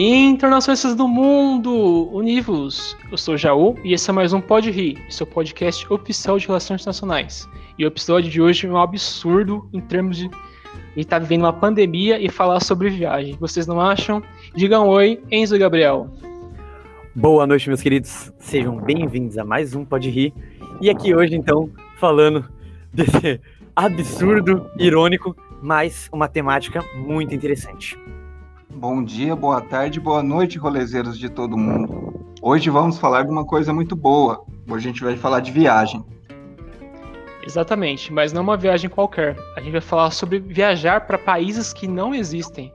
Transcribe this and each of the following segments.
Internacionalistas do Mundo, Univos! Eu sou Jaú e esse é mais um Pode Rir, seu podcast oficial de relações internacionais. E o episódio de hoje é um absurdo em termos de estar tá vivendo uma pandemia e falar sobre viagem. Vocês não acham? Digam oi, Enzo e Gabriel. Boa noite, meus queridos. Sejam bem-vindos a mais um Pode Rir. E aqui hoje, então, falando desse absurdo, irônico, mas uma temática muito interessante. Bom dia, boa tarde, boa noite, rolezeiros de todo mundo. Hoje vamos falar de uma coisa muito boa. Hoje a gente vai falar de viagem. Exatamente, mas não uma viagem qualquer. A gente vai falar sobre viajar para países que não existem.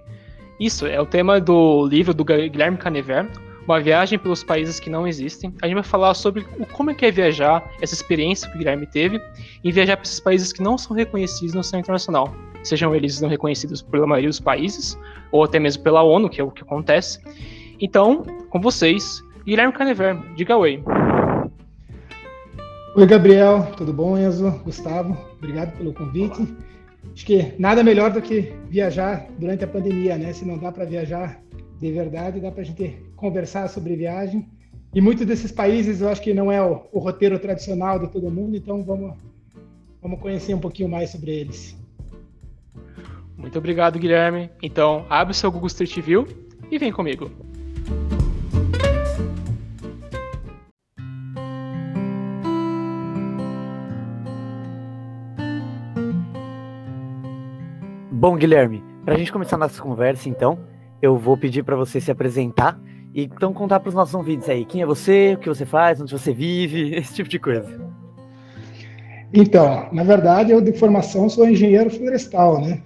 Isso é o tema do livro do Guilherme Canever, uma viagem pelos países que não existem. A gente vai falar sobre como é que é viajar, essa experiência que o Guilherme teve, e viajar para esses países que não são reconhecidos no cenário internacional. Sejam eles não reconhecidos pela maioria dos países, ou até mesmo pela ONU, que é o que acontece. Então, com vocês, Guilherme Canever, diga oi. Oi, Gabriel, tudo bom, Enzo? Gustavo, obrigado pelo convite. Acho que nada melhor do que viajar durante a pandemia, né? Se não dá para viajar de verdade, dá para a gente conversar sobre viagem. E muitos desses países eu acho que não é o, o, roteiro tradicional de todo mundo, então vamos, vamos conhecer um pouquinho mais sobre eles. Muito obrigado, Guilherme. Então, abre o seu Google Street View e vem comigo. Bom, Guilherme, para a gente começar nossa conversa, então, eu vou pedir para você se apresentar e então contar para os nossos ouvintes aí quem é você, o que você faz, onde você vive, esse tipo de coisa. Então, na verdade, eu de formação sou engenheiro florestal, né?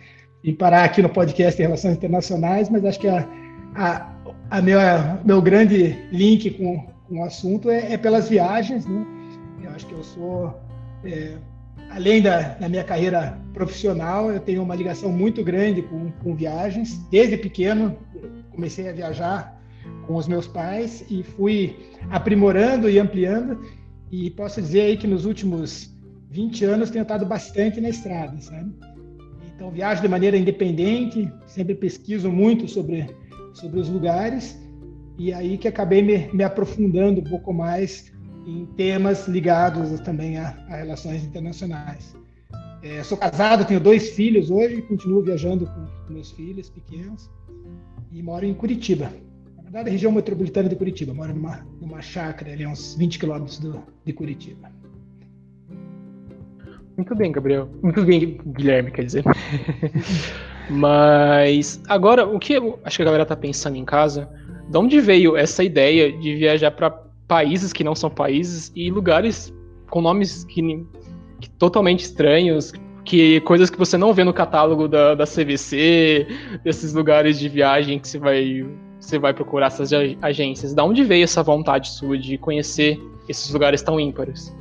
Vim parar aqui no podcast de Relações Internacionais, mas acho que a, a, a meu, meu grande link com, com o assunto é, é, pelas viagens, né? Eu acho que eu sou, é, além da, da, minha carreira profissional, eu tenho uma ligação muito grande com, com viagens. Desde pequeno, comecei a viajar com os meus pais e fui aprimorando e ampliando. E posso dizer aí que nos últimos 20 anos tenho estado bastante na estrada, sabe? Então viajo de maneira independente, sempre pesquiso muito sobre, sobre os lugares e aí que acabei me, me aprofundando um pouco mais em temas ligados também a, a relações internacionais. É, sou casado, tenho dois filhos hoje, continuo viajando com meus filhos pequenos e moro em Curitiba da região metropolitana de Curitiba. Moro numa, numa chácara ali, uns 20 quilômetros de Curitiba. Muito bem, Gabriel. Muito bem, Guilherme, quer dizer. Mas agora, o que eu acho que a galera tá pensando em casa, de onde veio essa ideia de viajar para países que não são países e lugares com nomes que, que totalmente estranhos, que coisas que você não vê no catálogo da, da CVC, desses lugares de viagem que você vai você vai procurar essas agências? Da onde veio essa vontade sua de conhecer esses lugares tão ímpares?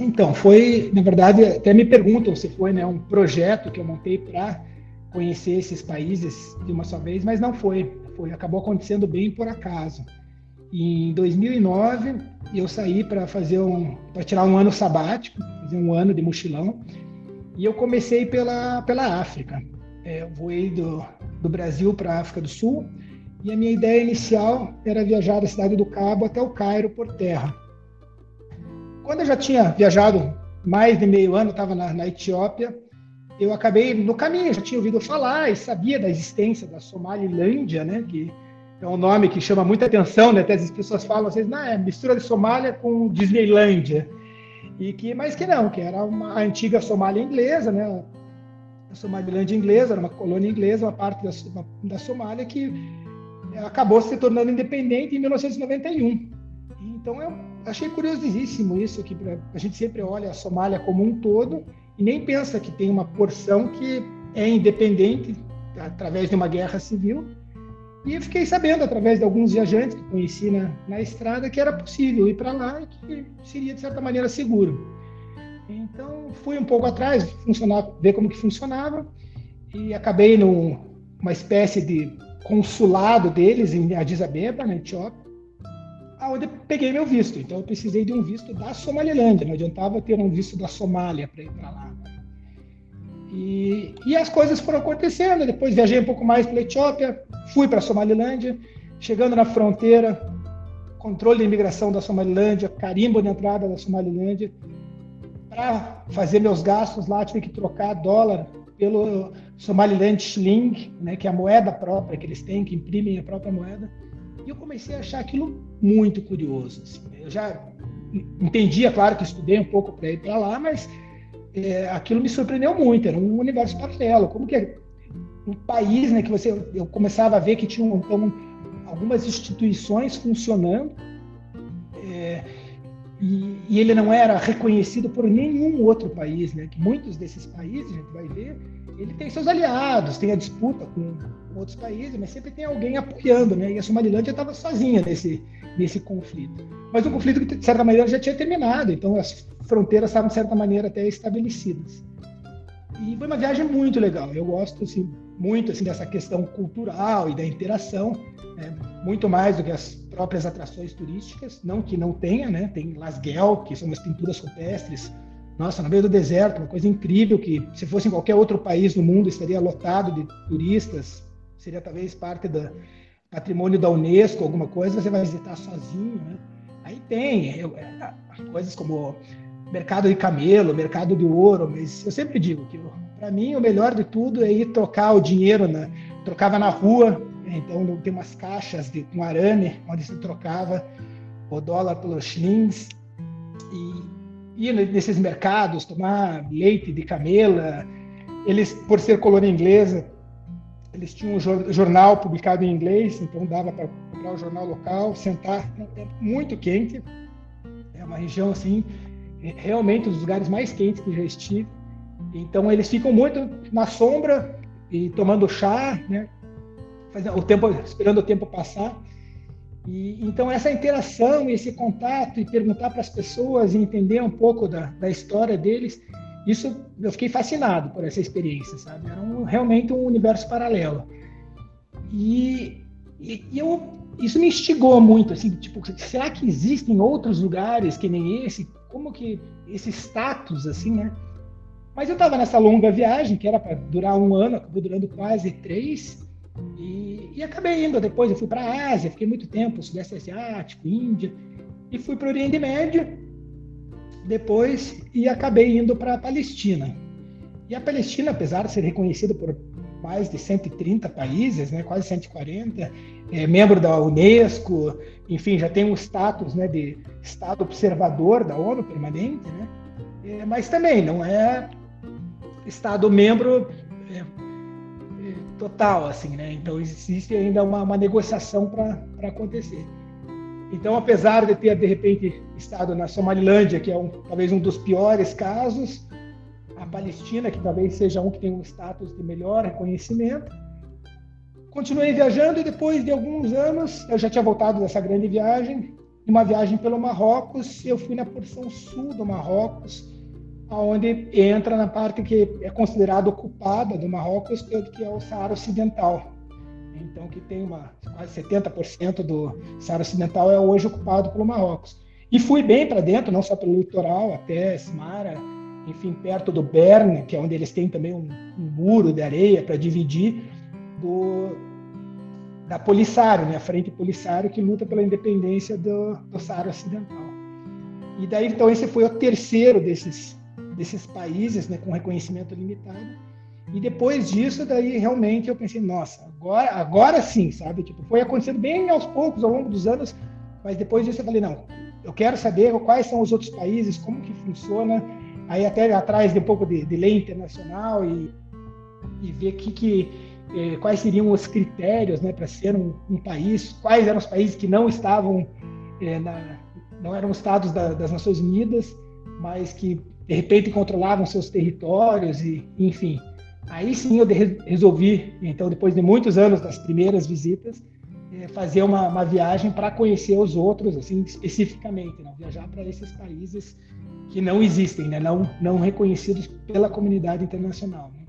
Então, foi, na verdade, até me perguntam se foi né, um projeto que eu montei para conhecer esses países de uma só vez, mas não foi. Foi acabou acontecendo bem por acaso. Em 2009, eu saí para fazer um, para tirar um ano sabático, fazer um ano de mochilão, e eu comecei pela pela África. É, eu voei do, do Brasil para a África do Sul, e a minha ideia inicial era viajar da cidade do Cabo até o Cairo por terra. Quando eu já tinha viajado mais de meio ano, estava na, na, Etiópia, eu acabei no caminho, já tinha ouvido falar e sabia da existência da Somalilândia, né, que é um nome que chama muita atenção, né, até as pessoas falam, vocês, não, é mistura de Somália com Disneylândia, e que, mas que não, que era uma antiga Somália inglesa, né, a Somalilândia inglesa, era uma colônia inglesa, uma parte da, da Somália que acabou se tornando independente em 1991. Então eu achei curiosíssimo isso, que a gente sempre olha a Somália como um todo e nem pensa que tem uma porção que é independente através de uma guerra civil. E eu fiquei sabendo, através de alguns viajantes que conheci na, na estrada, que era possível ir para lá e que seria, de certa maneira, seguro. Então, fui um pouco atrás, funcionar, ver como que funcionava, e acabei numa espécie de consulado deles em Addis Abeba, na Etiópia, aonde eu peguei meu visto. Então eu precisei de um visto da Somalilândia, não adiantava ter um visto da Somália para ir para lá. E, e as coisas foram acontecendo. Depois viajei um pouco mais para a Etiópia, fui para a Somalilândia, chegando na fronteira, controle de imigração da Somalilândia, carimbo de entrada da Somalilândia. Para fazer meus gastos lá, tive que trocar dólar pelo Somaliland Shilling, né, que é a moeda própria que eles têm, que imprimem a própria moeda. E eu comecei a achar aquilo muito curioso. Assim. Eu já entendia, claro, que estudei um pouco para ir para lá, mas é, aquilo me surpreendeu muito. Era um universo paralelo. Como que é um país, né, que você eu começava a ver que tinha então, algumas instituições funcionando. É, e, e, ele não era reconhecido por nenhum outro país, né? Que muitos desses países, a gente vai ver, ele tem seus aliados, tem a disputa com outros países, mas sempre tem alguém apoiando, né? E a Somalilândia estava sozinha nesse, nesse conflito. Mas um conflito que, de certa maneira, já tinha terminado, então as fronteiras estavam, de certa maneira, até estabelecidas. E foi uma viagem muito legal. Eu gosto assim, muito assim, dessa questão cultural e da interação, né? muito mais do que as próprias atrações turísticas. Não que não tenha, né? Tem Las Guel, que são umas pinturas rupestres. Nossa, no meio do deserto, uma coisa incrível que, se fosse em qualquer outro país no mundo, estaria lotado de turistas. Seria talvez parte do patrimônio da Unesco, alguma coisa, você vai visitar sozinho, né? Aí tem eu, é, coisas como mercado de camelo, mercado de ouro, mas eu sempre digo que para mim o melhor de tudo é ir trocar o dinheiro, trocava na rua, então tem umas caixas de, com arame onde se trocava o dólar pelos shillings e ir nesses mercados tomar leite de camela. Eles, por ser colônia inglesa, eles tinham um jornal publicado em inglês, então dava para comprar o jornal local, sentar, é muito quente, é uma região assim é realmente um dos lugares mais quentes que já estive. Então eles ficam muito na sombra e tomando chá, né? o tempo, esperando o tempo passar. E, então essa interação, esse contato e perguntar para as pessoas e entender um pouco da, da história deles, isso eu fiquei fascinado por essa experiência, sabe? Era um, realmente um universo paralelo. E, e, e eu isso me instigou muito, assim, tipo, será que existem outros lugares que nem esse como que esse status, assim, né? Mas eu estava nessa longa viagem, que era para durar um ano, acabou durando quase três, e, e acabei indo. Depois eu fui para a Ásia, fiquei muito tempo, Sudeste Asiático, Índia, e fui para o Oriente Médio, depois, e acabei indo para a Palestina. E a Palestina, apesar de ser reconhecida por mais de 130 países, né, quase 140, é membro da Unesco, enfim, já tem um status né, de Estado observador da ONU permanente, né? É, mas também não é Estado membro é, total, assim, né? Então existe ainda uma, uma negociação para acontecer. Então, apesar de ter de repente estado na Somalilândia, que é um, talvez um dos piores casos, a Palestina, que talvez seja um que tem um status de melhor reconhecimento, continuei viajando e depois de alguns anos, eu já tinha voltado dessa grande viagem, uma viagem pelo Marrocos, eu fui na porção sul do Marrocos, onde entra na parte que é considerada ocupada do Marrocos, que é o Saara Ocidental. Então, que tem uma, quase 70% do Saara Ocidental é hoje ocupado pelo Marrocos. E fui bem para dentro, não só pelo litoral, até Smara, enfim, perto do Berne, que é onde eles têm também um, um muro de areia para dividir do, da Polisário, né, a Frente Polisário, que luta pela independência do, do Saara Ocidental. E daí, então, esse foi o terceiro desses, desses países né, com reconhecimento limitado. E depois disso, daí realmente eu pensei, nossa, agora, agora sim, sabe? Tipo, foi acontecendo bem aos poucos, ao longo dos anos, mas depois disso eu falei, não, eu quero saber quais são os outros países, como que funciona, aí até atrás de um pouco de, de lei internacional e, e ver que, que eh, quais seriam os critérios né, para ser um, um, país, quais eram os países que não estavam, eh, na, não eram estados da, das Nações Unidas, mas que de repente controlavam seus territórios e, enfim. Aí sim eu resolvi, então depois de muitos anos das primeiras visitas, eh, fazer uma, uma viagem para conhecer os outros, assim especificamente, não viajar para esses países que não existem, né, não não reconhecidos pela comunidade internacional. Né?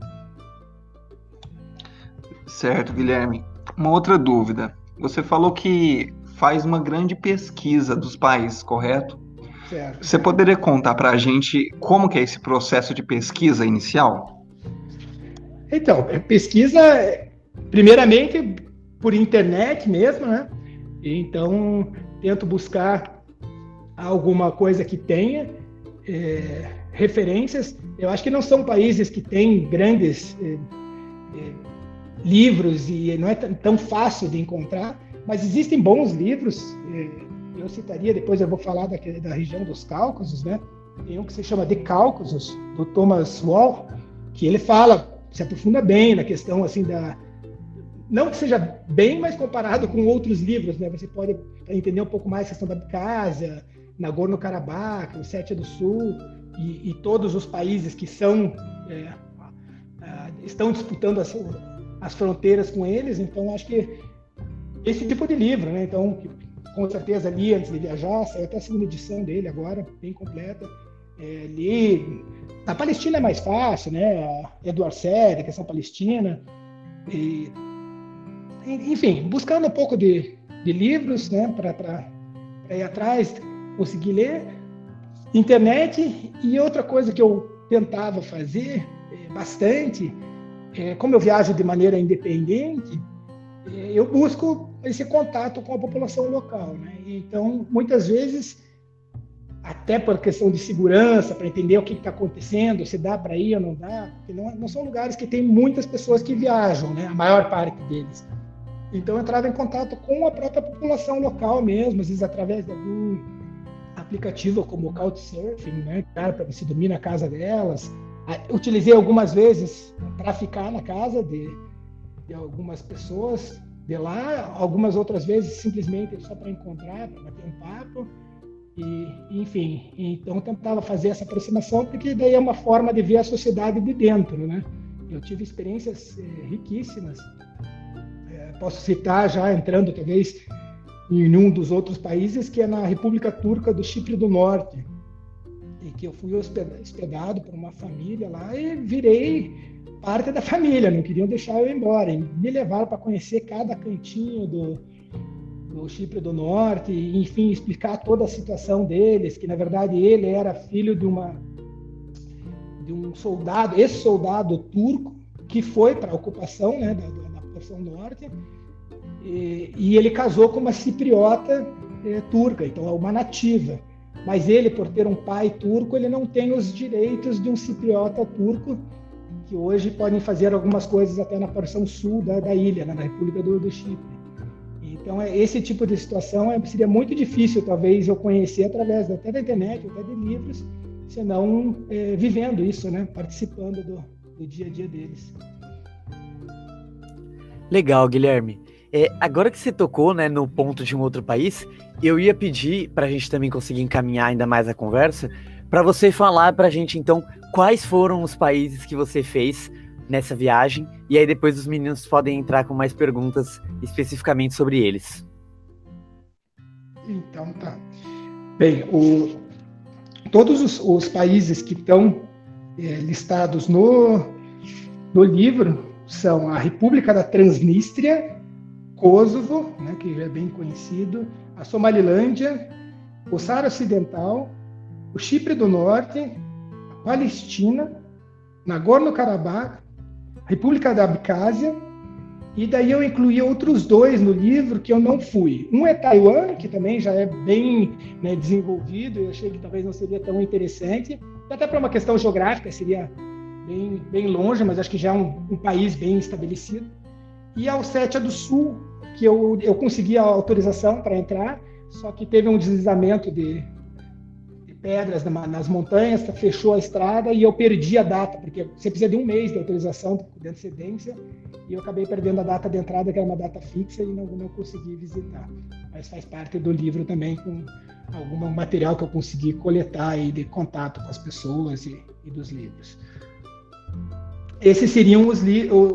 Certo, Guilherme. Uma outra dúvida. Você falou que faz uma grande pesquisa dos países, correto? Certo. Você poderia contar para a gente como que é esse processo de pesquisa inicial? Então, pesquisa, primeiramente, por internet mesmo, né? Então, tento buscar alguma coisa que tenha é, referências. Eu acho que não são países que têm grandes é, é, livros e não é tão fácil de encontrar, mas existem bons livros. Eu citaria, depois eu vou falar da, da região dos Cáucasos, né? Tem um que se chama De Cáucasos, do Thomas Wall, que ele fala, se aprofunda bem na questão assim da não que seja bem, mas comparado com outros livros, né? Você pode entender um pouco mais a questão da Abkhazia, Nagorno-Karabakh, o Sétia do Sul e, e, todos os países que são é, estão disputando as, as, fronteiras com eles. Então, acho que esse tipo de livro, né? Então, com certeza li antes de viajar, saiu até a segunda edição dele agora, bem completa. É, li. A Palestina é mais fácil, né? Eduardo Sede, questão palestina. E enfim, buscando um pouco de, de livros, né, para ir atrás, conseguir ler, internet e outra coisa que eu tentava fazer é, bastante, é, como eu viajo de maneira independente, é, eu busco esse contato com a população local, né? Então, muitas vezes, até por questão de segurança, para entender o que está acontecendo, se dá para ir ou não dá, porque não, não são lugares que tem muitas pessoas que viajam, né? A maior parte deles. Então eu entrava em contato com a própria população local mesmo, às vezes através de algum aplicativo como o Couchsurfing, né, para você dormir na casa delas. Utilizei algumas vezes para ficar na casa de, de, algumas pessoas de lá, algumas outras vezes simplesmente só para encontrar, para bater um papo. E, enfim, então tentava fazer essa aproximação, porque daí é uma forma de ver a sociedade de dentro, né? Eu tive experiências é, riquíssimas posso citar já entrando talvez em um dos outros países, que é na República Turca do Chipre do Norte, e que eu fui hospedado por uma família lá e virei parte da família, não queriam deixar eu ir embora, e me levaram para conhecer cada cantinho do, do Chipre do Norte, e, enfim, explicar toda a situação deles, que na verdade ele era filho de uma de um soldado, esse soldado turco que foi para a ocupação né, da, porção norte, e, e, ele casou com uma cipriota é, turca, então é uma nativa. Mas ele, por ter um pai turco, ele não tem os direitos de um cipriota turco, que hoje podem fazer algumas coisas até na porção sul da, da ilha, né, na República do, do Chipre. Então, é, esse tipo de situação é, seria muito difícil, talvez, eu conhecer através até da internet, até de livros, senão é, vivendo isso, né, participando do, do dia a dia deles. Legal, Guilherme. É, agora que você tocou né, no ponto de um outro país, eu ia pedir, para a gente também conseguir encaminhar ainda mais a conversa, para você falar para a gente, então, quais foram os países que você fez nessa viagem, e aí depois os meninos podem entrar com mais perguntas especificamente sobre eles. Então, tá. Bem, o, todos os, os, países que estão é, listados no, no livro, são a República da Transnistria, Kosovo, né, que já é bem conhecido, a Somalilândia, o Saara Ocidental, o Chipre do Norte, Palestina, Nagorno-Karabakh, República da Abkhazia, e daí eu incluí outros dois no livro que eu não fui. Um é Taiwan, que também já é bem né, desenvolvido, eu achei que talvez não seria tão interessante, até para uma questão geográfica seria bem, bem longe, mas acho que já é um, um país bem estabelecido. E a Ossétia do Sul, que eu, eu consegui a autorização para entrar, só que teve um deslizamento de, pedras nas montanhas, fechou a estrada e eu perdi a data, porque você precisa de um mês de autorização de antecedência, e eu acabei perdendo a data de entrada, que era uma data fixa, e não, não consegui visitar. Mas faz parte do livro também, com algum material que eu consegui coletar aí de contato com as pessoas e, e dos livros. Esses seriam os,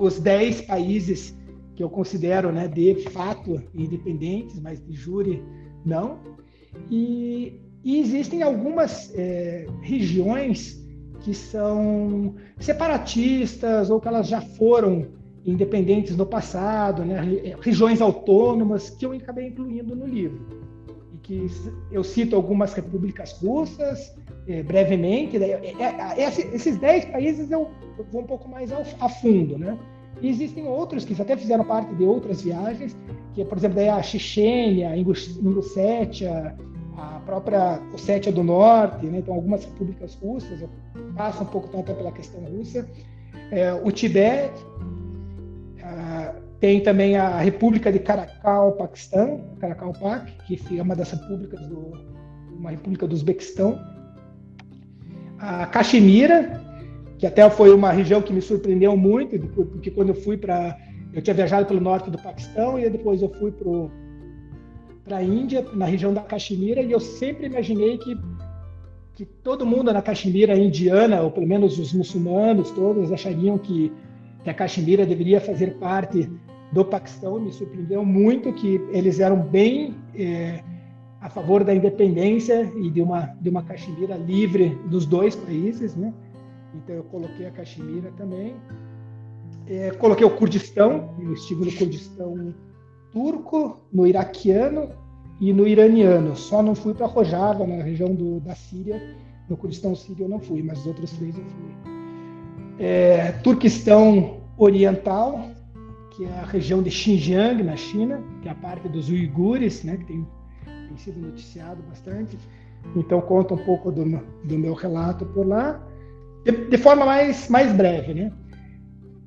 os 10 países que eu considero né, de fato independentes, mas de júri não. E, e existem algumas é, regiões que são separatistas ou que elas já foram independentes no passado, né, regiões autônomas que eu acabei incluindo no livro. E que eu cito algumas repúblicas russas, é, brevemente. Né? É, é, esses 10 países eu, vou um pouco mais ao, a fundo, né? E existem outros que até fizeram parte de outras viagens, que é, por exemplo, daí a Chechênia, Ingussétia, a própria Ossétia do Norte, né? então algumas repúblicas russas, passo um pouco até pela questão russa, é, o Tibete, tem também a República de Caracal, Paquistão, Caracal Pak, que é uma das repúblicas do uma república do Uzbequistão. A Caxemira, que até foi uma região que me surpreendeu muito, porque quando eu fui para eu tinha viajado pelo norte do Paquistão e depois eu fui para a Índia, na região da Caxemira, e eu sempre imaginei que que todo mundo na Caxemira indiana, ou pelo menos os muçulmanos todos, achariam que, que a Caxemira deveria fazer parte do Paquistão. Me surpreendeu muito que eles eram bem é, a favor da independência e de uma, de uma Caxemira livre dos dois países. Né? Então eu coloquei a Caxemira também. É, coloquei o Kurdistão, eu estive no Kurdistão turco, no iraquiano e no iraniano. Só não fui para Rojava, na região do, da Síria. No Kurdistão sírio eu não fui, mas os outros três eu fui. É, Turquistão Oriental, que é a região de Xinjiang, na China, que é a parte dos uigures, né, que tem, tem sido noticiado bastante. Então, conta um pouco do, do meu relato por lá, de, de, forma mais, mais breve. Né?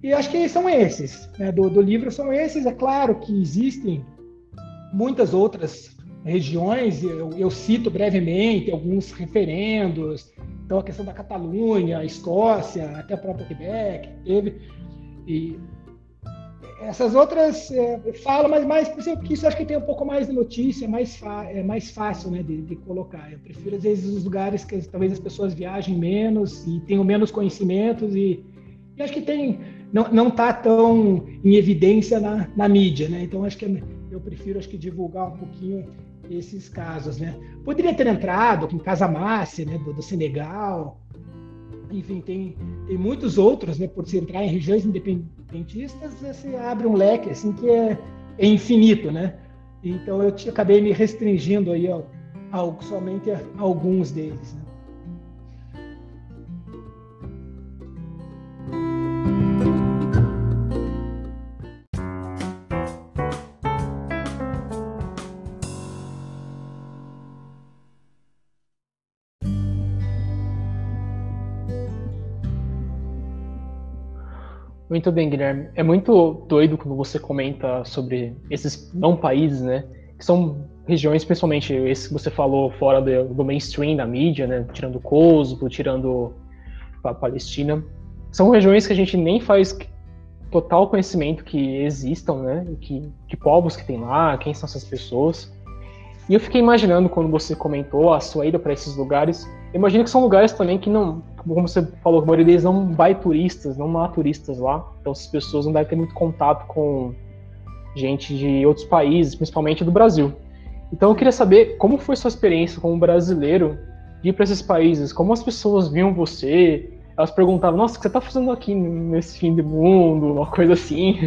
E acho que são esses, né, do, do livro são esses. É claro que existem muitas outras regiões, eu, eu, cito brevemente alguns referendos, então a questão da Catalunha, Escócia, até o próprio Quebec, teve, e essas outras é, falam, mas mais porque isso acho que tem um pouco mais de notícia, é mais, é mais fácil né, de, de, colocar. Eu prefiro, às vezes, os lugares que talvez as pessoas viajem menos e tenham menos conhecimentos e, e acho que tem não não está tão em evidência na, na mídia, né? Então acho que eu prefiro acho que divulgar um pouquinho esses casos, né? Poderia ter entrado com Casa Márcia, né, do, do Senegal, enfim, tem, tem muitos outros, né? Por se entrar em regiões independentistas, você abre um leque assim que é, é infinito, né? Então eu acabei me restringindo aí ao, ao somente a alguns deles. Né? Muito bem, Guilherme. É muito doido quando você comenta sobre esses não países, né? Que são regiões, principalmente esse que você falou fora do, do mainstream da mídia, né? Tirando Kosovo, tirando a Palestina. São regiões que a gente nem faz total conhecimento que existam, né? Que, que povos que tem lá, quem são essas pessoas. E eu fiquei imaginando quando você comentou a sua ida para esses lugares, Imagino que são lugares também que não, como você falou, a maioria deles não vai turistas, não há turistas lá. Então essas pessoas não devem ter muito contato com gente de outros países, principalmente do Brasil. Então eu queria saber como foi sua experiência como brasileiro de ir para esses países, como as pessoas viam você, elas perguntavam, nossa, o que você está fazendo aqui nesse fim do mundo, uma coisa assim.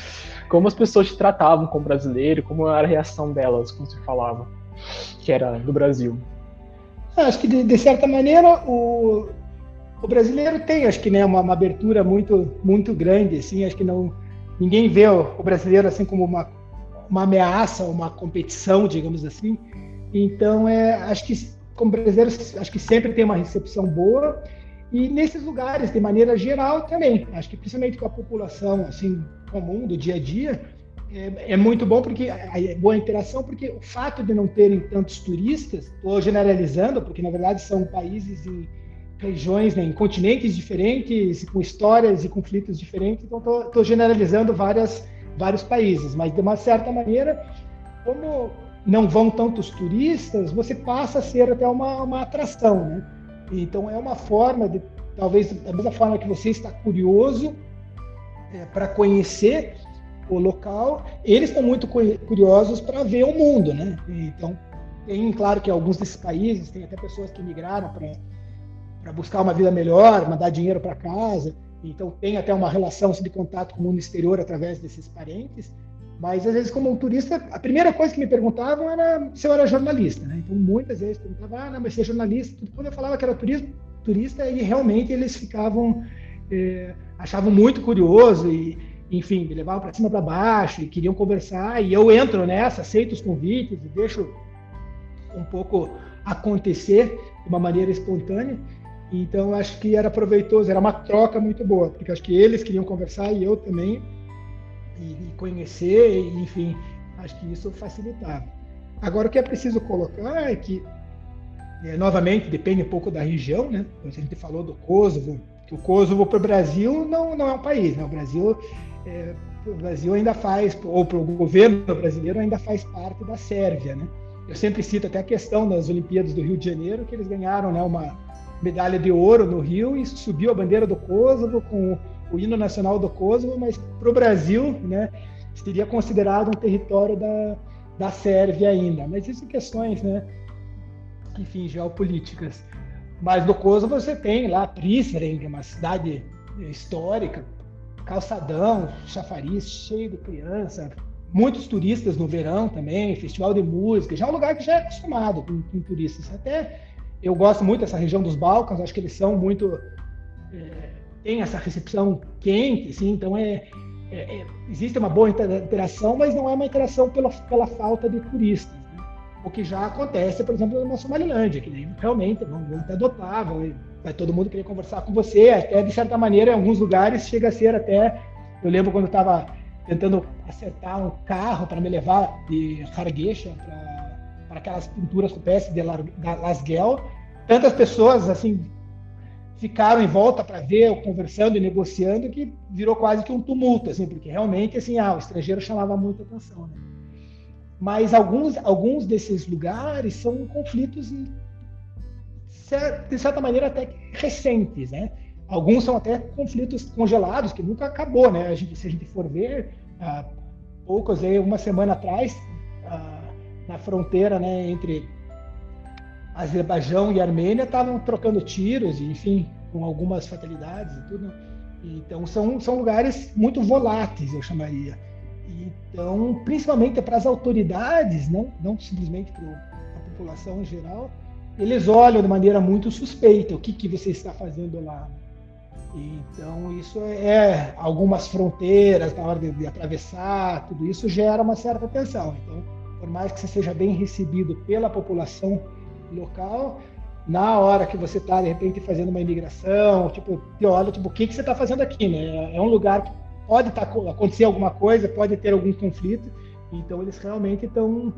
como as pessoas te tratavam como brasileiro, como era a reação delas, como você falava, que era do Brasil. Ah, acho que de, de certa maneira o, o, brasileiro tem, acho que né, uma, uma, abertura muito muito grande, assim, acho que não ninguém vê o, o brasileiro assim como uma uma ameaça, uma competição, digamos assim. Então é, acho que como brasileiro acho que sempre tem uma recepção boa e nesses lugares de maneira geral também. Acho que principalmente com a população assim comum do dia a dia é, é, muito bom porque é boa interação, porque o fato de não terem tantos turistas, estou generalizando, porque na verdade são países em regiões, né, em continentes diferentes, com histórias e conflitos diferentes, então estou generalizando várias, vários países, mas de uma certa maneira, como não vão tantos turistas, você passa a ser até uma, uma atração, né? Então é uma forma de, talvez da mesma forma que você está curioso é, para conhecer, o local, eles estão muito curiosos para ver o mundo, né? Então, tem, claro que alguns desses países, tem até pessoas que migraram para buscar uma vida melhor, mandar dinheiro para casa, então tem até uma relação de contato com o mundo exterior através desses parentes, Mas às vezes, como um turista, a primeira coisa que me perguntavam era se eu era jornalista, né? Então muitas vezes perguntavam, ah, não, mas você é jornalista? Quando eu falava que era turista, turista e realmente eles ficavam, eh, achavam muito curioso e, enfim, me levavam para cima para baixo e queriam conversar. E eu entro nessa, aceito os convites e deixo um pouco acontecer de uma maneira espontânea. Então, acho que era proveitoso, era uma troca muito boa, porque acho que eles queriam conversar e eu também, e, e conhecer, e, enfim, acho que isso facilitava. Agora, o que é preciso colocar é que, é, novamente, depende um pouco da região, né? Então, a gente falou do Kosovo, que o Kosovo para o Brasil não, não é um país, né? O Brasil, é, o Brasil ainda faz, ou para o governo brasileiro ainda faz parte da Sérvia, né? Eu sempre cito até a questão das Olimpíadas do Rio de Janeiro, que eles ganharam né, uma medalha de ouro no Rio e subiu a bandeira do Kosovo com o hino nacional do Kosovo, mas para o Brasil, né, seria considerado um território da, da Sérvia ainda. Mas isso questões, né, enfim, geopolíticas. Mas no Kosovo você tem lá Prizren, é uma cidade histórica, calçadão, chafariz cheio de criança, muitos turistas no verão também, festival de música, já é um lugar que já é acostumado com, com turistas. Até eu gosto muito dessa região dos Balcãs, acho que eles são muito. É, tem essa recepção quente, assim, então é, é, é, existe uma boa interação, mas não é uma interação pela, pela falta de turistas. Né? O que já acontece, por exemplo, na Somalilândia, que realmente vão, vão te adotar, vão, vai todo mundo querer conversar com você, até de certa maneira, em alguns lugares chega a ser até. Eu lembro quando eu estava tentando acertar um carro para me levar de Hargeisa para aquelas pinturas rupestres de Lasguel. Tantas pessoas assim ficaram em volta para ver, conversando e negociando, que virou quase que um tumulto, assim, porque realmente assim, ah, o estrangeiro chamava muita atenção. Né? Mas alguns, alguns desses lugares são conflitos de certa maneira até recentes, né? Alguns são até conflitos congelados, que nunca acabou, né? A gente, se a gente for ver, há poucos, uma semana atrás, na fronteira né, entre Azerbaijão e Armênia, estavam trocando tiros, enfim, com algumas fatalidades e tudo. Então, são, são lugares muito voláteis, eu chamaria. Então, principalmente para as autoridades, não, não simplesmente para a população em geral, eles olham de maneira muito suspeita o que, que você está fazendo lá. Então, isso é algumas fronteiras na hora de, de, atravessar, tudo isso gera uma certa tensão. Então, por mais que você seja bem recebido pela população local, na hora que você está, de repente, fazendo uma imigração, tipo, olha, tipo, o que, que você está fazendo aqui, né? É um lugar que pode tá, acontecer alguma coisa, pode ter algum conflito, então eles realmente estão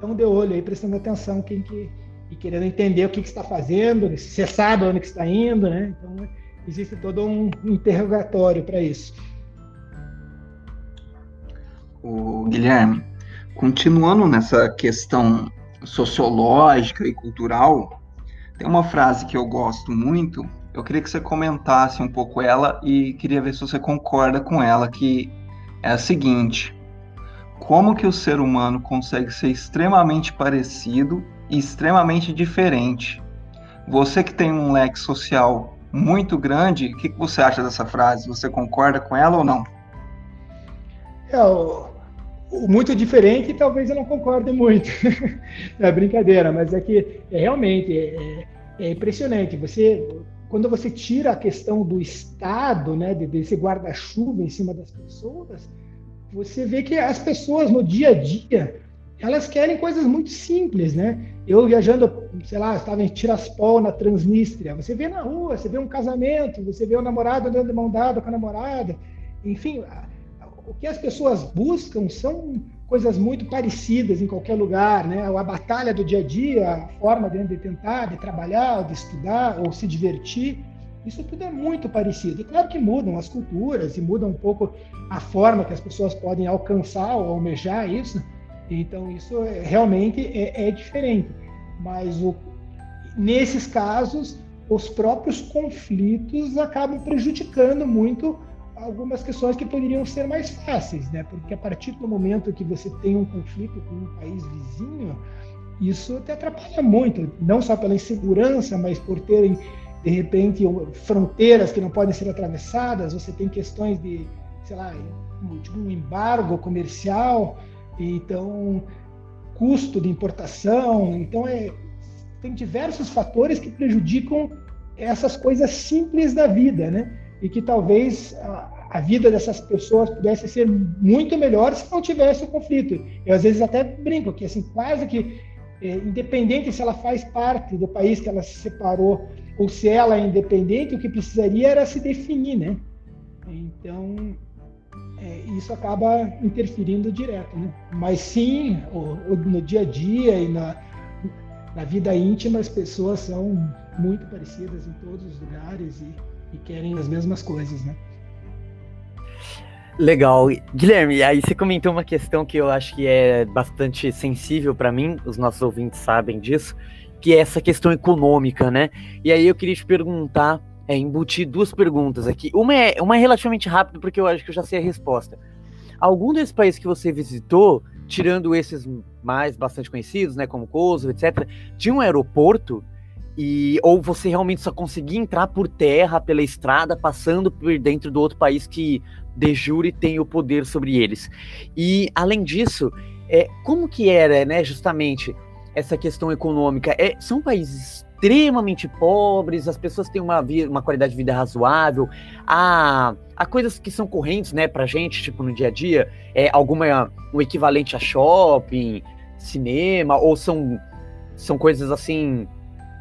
tão de olho aí, prestando atenção quem que, e querendo entender o que, que está fazendo, se você sabe onde que está indo, né? Então, existe todo um interrogatório para isso. O Guilherme, continuando nessa questão sociológica e cultural, tem uma frase que eu gosto muito. Eu queria que você comentasse um pouco ela e queria ver se você concorda com ela, que é a seguinte: como que o ser humano consegue ser extremamente parecido e extremamente diferente? Você que tem um leque social muito grande. O que, você acha dessa frase? Você concorda com ela ou não? É, o, o muito diferente, talvez eu não concorde muito. é brincadeira, mas é que é, realmente é, é, é, impressionante. Você, quando você tira a questão do Estado, né, desse guarda-chuva em cima das pessoas, você vê que as pessoas no dia a dia elas querem coisas muito simples, né? Eu viajando, sei lá, estava em Tiraspol, na Transnistria, você vê na rua, você vê um casamento, você vê o um namorado andando de mão dada com a namorada, enfim, o que as pessoas buscam são coisas muito parecidas em qualquer lugar, né? A batalha do dia a dia, a forma de tentar, de trabalhar, de estudar ou se divertir, isso tudo é muito parecido. Claro que mudam as culturas e mudam um pouco a forma que as pessoas podem alcançar ou almejar isso, então, isso é, realmente é, é diferente. Mas o, nesses casos, os próprios conflitos acabam prejudicando muito algumas questões que poderiam ser mais fáceis, né? Porque a partir do momento que você tem um conflito com um país vizinho, isso te atrapalha muito, não só pela insegurança, mas por terem de repente fronteiras que não podem ser atravessadas, você tem questões de sei lá, tipo um embargo comercial, então custo de importação, então é tem diversos fatores que prejudicam essas coisas simples da vida, né? E que talvez a vida dessas pessoas pudesse ser muito melhor se não tivesse o conflito. Eu às vezes até brinco que assim quase que é, independente se ela faz parte do país que ela se separou ou se ela é independente, o que precisaria era se definir, né? Então é, isso acaba interferindo direto, né? Mas sim, o, o, no dia a dia e na, na vida íntima as pessoas são muito parecidas em todos os lugares e, e querem as mesmas coisas, né? Legal. Guilherme, aí você comentou uma questão que eu acho que é bastante sensível para mim, os nossos ouvintes sabem disso, que é essa questão econômica, né? E aí eu queria te perguntar, é, embutir duas perguntas aqui. Uma é, uma é relativamente rápida, porque eu acho que eu já sei a resposta. Algum desses países que você visitou, tirando esses mais bastante conhecidos, né, como Kosovo, etc., tinha um aeroporto e ou você realmente só conseguia entrar por terra, pela estrada, passando por dentro do outro país que de jure tem o poder sobre eles. E além disso, é, como que era, né, justamente essa questão econômica? É, são países extremamente pobres, as pessoas têm uma, uma qualidade de vida razoável, há, há coisas que são correntes, né, pra gente, tipo, no dia a dia, é alguma, um equivalente a shopping, cinema, ou são, são coisas assim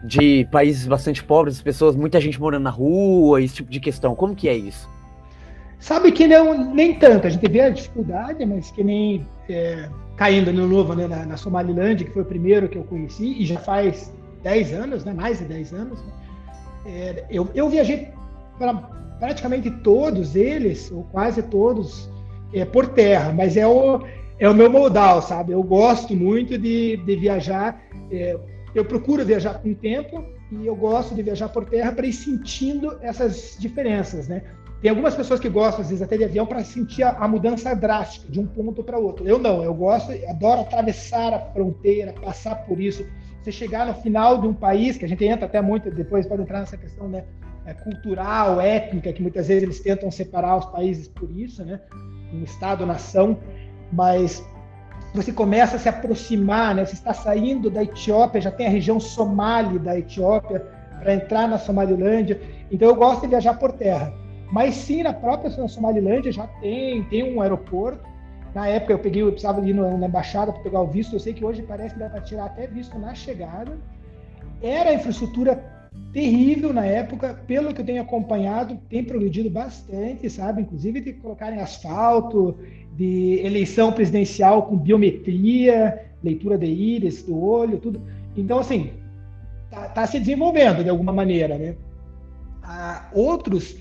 de países bastante pobres, pessoas, muita gente morando na rua, esse tipo de questão. Como que é isso? Sabe que não, nem tanto. A gente vê a dificuldade, mas que nem é, caindo no novo né, na, na Somaliland, que foi o primeiro que eu conheci, e já faz 10 anos, né, mais de 10 anos. Né, é, eu, eu viajei para praticamente todos eles, ou quase todos, é, por terra, mas é o, é o meu modal, sabe? Eu gosto muito de, de viajar. É, eu procuro viajar com tempo e eu gosto de viajar por terra para ir sentindo essas diferenças, né? Tem algumas pessoas que gostam, às vezes, até de avião para sentir a, a, mudança drástica de um ponto para outro. Eu não, eu gosto, adoro atravessar a fronteira, passar por isso. Você chegar no final de um país, que a gente entra até muito, depois pode entrar nessa questão né, é, cultural, étnica, que muitas vezes eles tentam separar os países por isso, né? Um Estado-nação, mas você começa a se aproximar, né? Você está saindo da Etiópia, já tem a região Somali da Etiópia para entrar na Somalilândia. Então eu gosto de viajar por terra. Mas sim, na própria Somalilândia já tem, tem um aeroporto. Na época eu peguei, eu precisava ir na embaixada para pegar o visto. Eu sei que hoje parece que dá para tirar até visto na chegada. Era a infraestrutura terrível na época, pelo que eu tenho acompanhado, tem progredido bastante, sabe? Inclusive de colocarem asfalto, de eleição presidencial com biometria, leitura de íris, do olho, tudo. Então, assim, tá, tá se desenvolvendo de alguma maneira, né? Ah, outros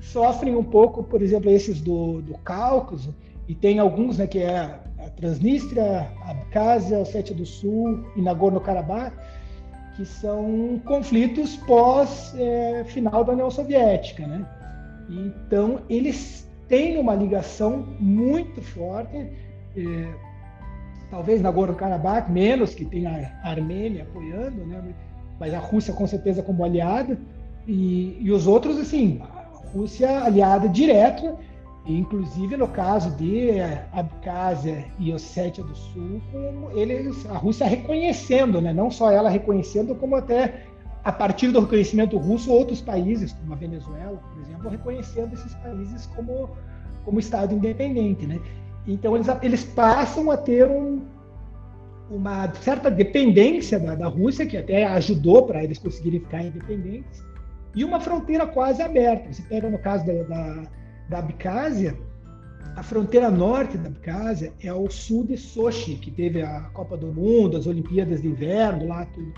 sofrem um pouco, por exemplo, esses do, do Cáucaso, e tem alguns, né, que é a Transnistria, a Abkhazia, Ossétia do Sul e Nagorno-Karabakh, que são conflitos pós é, final da União Soviética, né? Então eles têm uma ligação muito forte, é, talvez Nagorno-Karabakh menos, que tem a Armênia apoiando, né? Mas a Rússia com certeza como aliada e, e os outros assim, a Rússia aliada direta Inclusive no caso de Abkhazia e Ossétia do Sul, eles, a Rússia reconhecendo, né? não só ela reconhecendo, como até a partir do reconhecimento russo, outros países, como a Venezuela, por exemplo, reconhecendo esses países como, como Estado independente. Né? Então eles, eles passam a ter um, uma certa dependência da, da Rússia, que até ajudou para eles conseguirem ficar independentes, e uma fronteira quase aberta. Você pega no caso da, da da Abcásia, a fronteira norte da Abcásia é ao sul de Sochi, que teve a Copa do Mundo, as Olimpíadas de Inverno lá, tudo.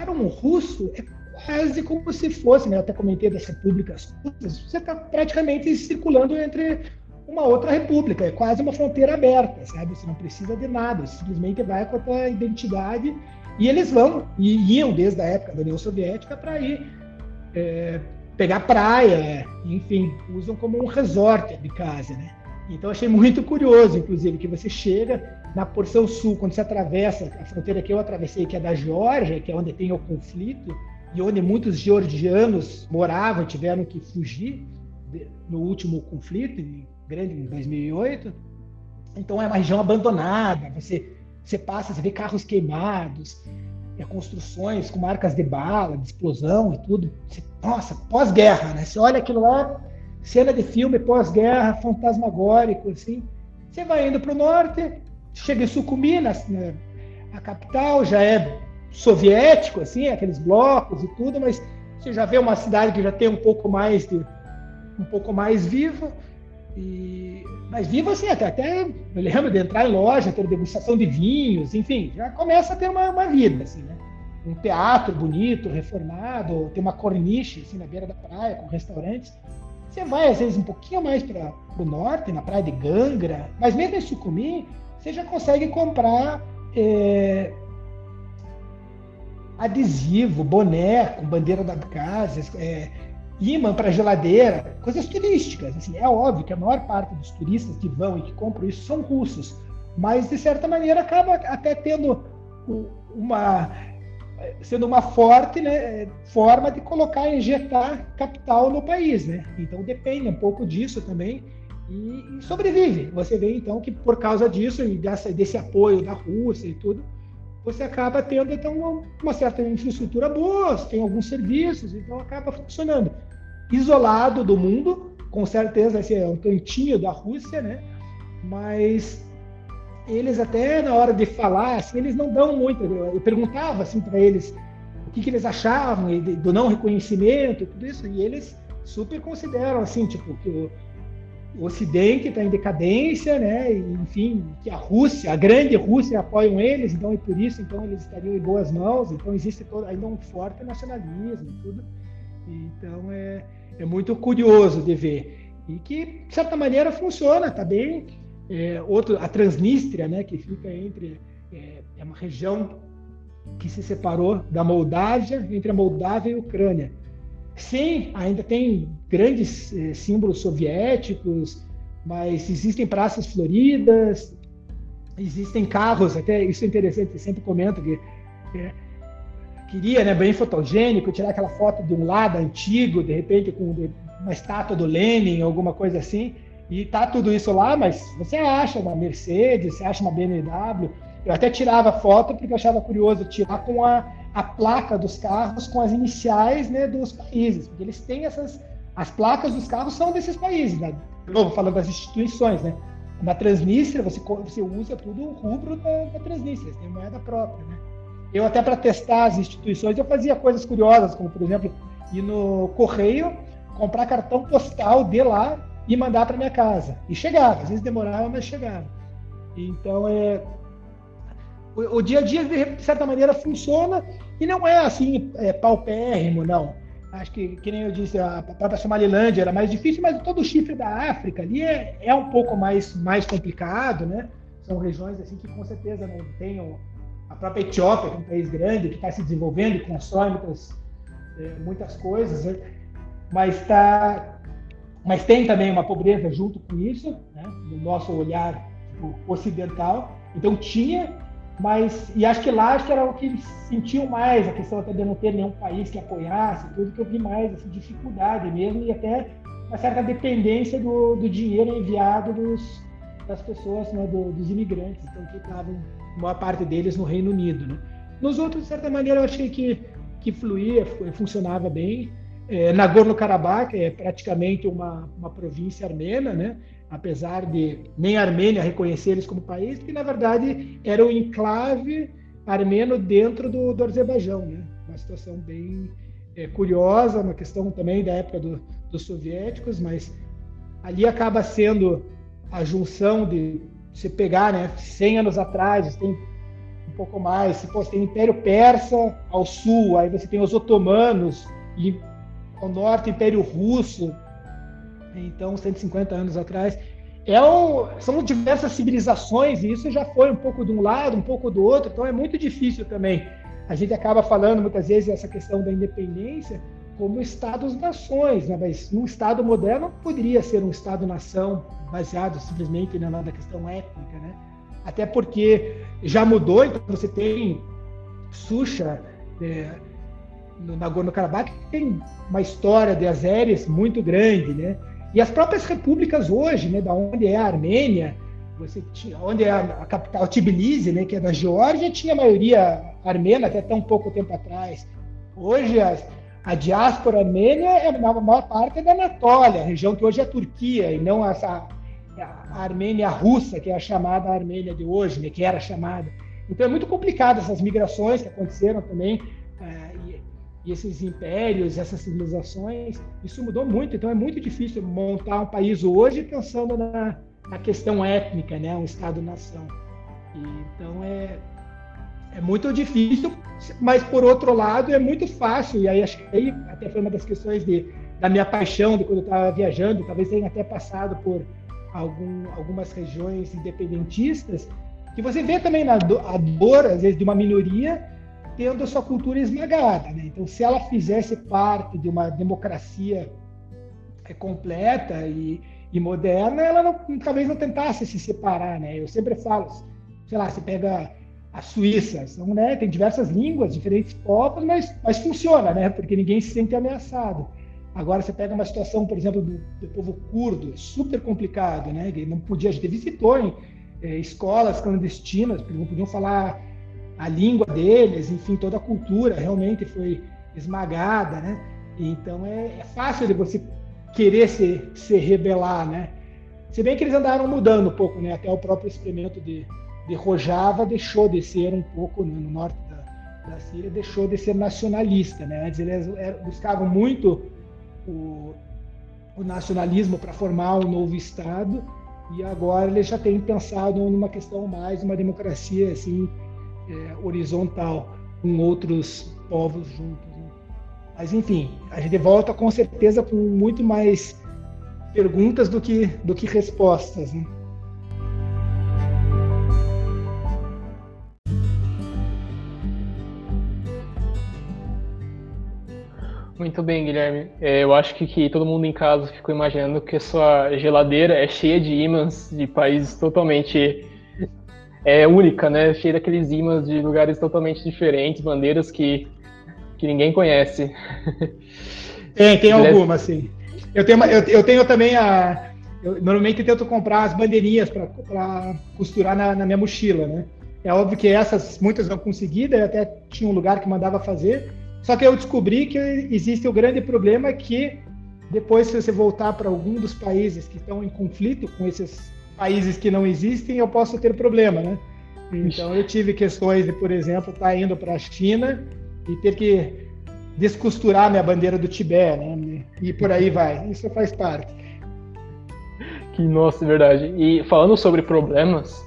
Para um russo, é quase como se fosse, né? até comentei das repúblicas russas, você está praticamente circulando entre uma outra república, é quase uma fronteira aberta, sabe? Você não precisa de nada, você simplesmente vai com a tua identidade e eles vão, e iam desde a época da União Soviética para ir é, pegar praia, enfim, usam como um resort de casa, né? Então achei muito curioso, inclusive, que você chega na porção sul, quando você atravessa a fronteira que eu atravessei, que é da Geórgia, que é onde tem o conflito, e onde muitos georgianos moravam, tiveram que fugir no último conflito, em grande em 2008. Então é uma região abandonada. Você você passa, você vê carros queimados, é, construções com marcas de bala, de explosão e tudo. Você, nossa, pós-guerra, né? Você olha aquilo lá, cena de filme pós-guerra, fantasmagórico, assim. Você vai indo para o norte, chega em Sucumi, na, na, a capital, já é soviético, assim, aqueles blocos e tudo, mas você já vê uma cidade que já tem um pouco mais de um pouco mais viva. E, mas viva assim, até, até eu lembro de entrar em loja, ter degustação de vinhos, enfim, já começa a ter uma, uma vida, assim, né? Um teatro bonito, reformado, tem uma corniche assim, na beira da praia, com restaurantes. Você vai, às vezes, um pouquinho mais para o norte, na praia de Gangra, mas mesmo em Sucumi, você já consegue comprar é, adesivo, boné com bandeira da casa, é, imã para geladeira, coisas turísticas. Assim, é óbvio que a maior parte dos turistas que vão e que compram isso são russos, mas de certa maneira acaba até tendo uma sendo uma forte né, forma de colocar, injetar capital no país, né? Então depende um pouco disso também e, e sobrevive. Você vê então que por causa disso e dessa, desse apoio da Rússia e tudo, você acaba tendo então uma, uma certa infraestrutura boa, tem alguns serviços, então acaba funcionando isolado do mundo, com certeza esse é um cantinho da Rússia, né? Mas eles até na hora de falar, assim, eles não dão muito. Eu perguntava assim para eles o que, que, eles achavam do não reconhecimento, tudo isso, e eles super consideram assim, tipo que o, o Ocidente está em decadência, né? E, enfim, que a Rússia, a grande Rússia, apoiam eles, então e por isso então eles estariam em boas mãos. Então existe todo, ainda um forte nacionalismo, tudo. Então é é muito curioso de ver. E que, de certa maneira, funciona, tá bem. É, outro, a Transnistria, né, que fica entre. É, é uma região que se separou da Moldávia, entre a Moldávia e a Ucrânia. Sim, ainda tem grandes é, símbolos soviéticos, mas existem praças floridas, existem carros, até isso é interessante, eu sempre comento que é, queria, né, bem fotogênico, tirar aquela foto de um lado antigo, de repente com uma estátua do Lenin, alguma coisa assim, e tá tudo isso lá, mas você acha uma Mercedes, você acha uma BMW. Eu até tirava foto porque eu achava curioso tirar com a, a placa dos carros com as iniciais né, dos países, porque eles têm essas. As placas dos carros são desses países, né? De novo, falando das instituições, né? Na Transnistria, você, você usa tudo o rubro da, da Transnistria, tem moeda própria, né? Eu até para testar as instituições, eu fazia coisas curiosas, como por exemplo, ir no correio, comprar cartão postal de lá e mandar para minha casa. E chegava, às vezes demorava, mas chegava. Então, é, o, o, dia a dia, de certa maneira, funciona e não é assim, é, paupérrimo, não. Acho que, que nem eu disse, a própria Somalilândia era mais difícil, mas todo o chifre da África ali é, é um pouco mais, mais complicado, né? São regiões assim que com certeza não têm a própria Etiópia, que é um país grande, que está se desenvolvendo e constrói muitas, é, muitas coisas, né? mas, tá, mas tem também uma pobreza junto com isso, né? no nosso olhar tipo, ocidental. Então tinha, mas e acho que lá acho que era o que sentiam mais, a questão até de não ter nenhum país que apoiasse, tudo que eu vi mais assim, dificuldade mesmo e até uma certa dependência do, do dinheiro enviado dos, das pessoas, né, do, dos imigrantes, então que estavam maior parte deles no Reino Unido. Né? Nos outros, de certa maneira, eu achei que, que fluía, funcionava bem. É, Nagorno-Karabakh é praticamente uma, uma província armena, né? apesar de nem a Armênia reconhecer eles como país, porque na verdade era um enclave armeno dentro do, do Azerbaijão. Né? Uma situação bem é, curiosa, uma questão também da época do, dos soviéticos, mas ali acaba sendo a junção de você pegar, né, 100 anos atrás, tem um pouco mais, se você tem Império Persa ao sul, aí você tem os otomanos e ao norte Império Russo, então 150 anos atrás. É um, são diversas civilizações e isso já foi um pouco de um lado, um pouco do outro, então é muito difícil também. A gente acaba falando muitas vezes essa questão da independência, como Estados-nações, né? mas um Estado moderno poderia ser um Estado-nação baseado simplesmente na, questão étnica, né? Até porque já mudou, então você tem Sucha é, no Nagorno-Karabakh, tem uma história de Azeres muito grande, né? E as próprias repúblicas hoje, né, da onde é a Armênia, você tinha, onde é a, capital Tbilisi, né, que é da Geórgia, tinha maioria armena até tão pouco tempo atrás. Hoje a, a diáspora armênia é a maior parte é da Anatólia, região que hoje é a Turquia, e não essa a Armênia russa, que é a chamada Armênia de hoje, né, que era chamada. Então é muito complicado essas migrações que aconteceram também, esses impérios, essas civilizações, isso mudou muito. Então é muito difícil montar um país hoje pensando na, na questão étnica, né, um Estado-nação. Então é, é muito difícil, mas por outro lado é muito fácil, e aí acho que aí até foi uma das questões de, da minha paixão de quando eu estava viajando, talvez tenha até passado por algum, algumas regiões independentistas, que você vê também na, a dor, às vezes, de uma minoria tendo a sua cultura esmagada. Né? Então, se ela fizesse parte de uma democracia é, completa e, e moderna, ela não, talvez não tentasse se separar. Né? Eu sempre falo, sei lá, você pega a Suíça, são, né, tem diversas línguas, diferentes povos, mas, mas funciona, né? porque ninguém se sente ameaçado. Agora você pega uma situação, por exemplo, do, do povo curdo, super complicado, né? Ele não podia, a gente visitou em é, escolas clandestinas, porque não podiam falar a língua deles, enfim, toda a cultura realmente foi esmagada, né? Então é, é fácil de você querer se, se rebelar, né? Se bem que eles andaram mudando um pouco, né? Até o próprio experimento de, de Rojava deixou de ser um pouco né, no norte da, da Síria, deixou de ser nacionalista, né? Antes eles buscavam muito o, o nacionalismo para formar um novo Estado e agora ele já tem pensado numa questão mais uma democracia assim é, horizontal com outros povos juntos. Né? Mas enfim, a gente volta com certeza com muito mais perguntas do que do que respostas. Né? Muito bem, Guilherme. É, eu acho que, que, todo mundo em casa ficou imaginando que a sua geladeira é cheia de ímãs de países totalmente é, única, né? Cheia daqueles ímãs de lugares totalmente diferentes, bandeiras que, que ninguém conhece. Tem, tem alguma, sim. Eu tenho, eu, eu tenho também a. Eu normalmente tento comprar as bandeirinhas para costurar na, na, minha mochila, né? É óbvio que essas muitas não consegui, daí até tinha um lugar que mandava fazer só que eu descobri que existe o grande problema que depois, se você voltar para algum dos países que estão em conflito com esses países que não existem, eu posso ter problema, né? Então, eu tive questões de, por exemplo, estar tá indo para a China e ter que descosturar minha bandeira do Tibete, né? E por aí vai. Isso faz parte. Que nossa, é verdade. E falando sobre problemas,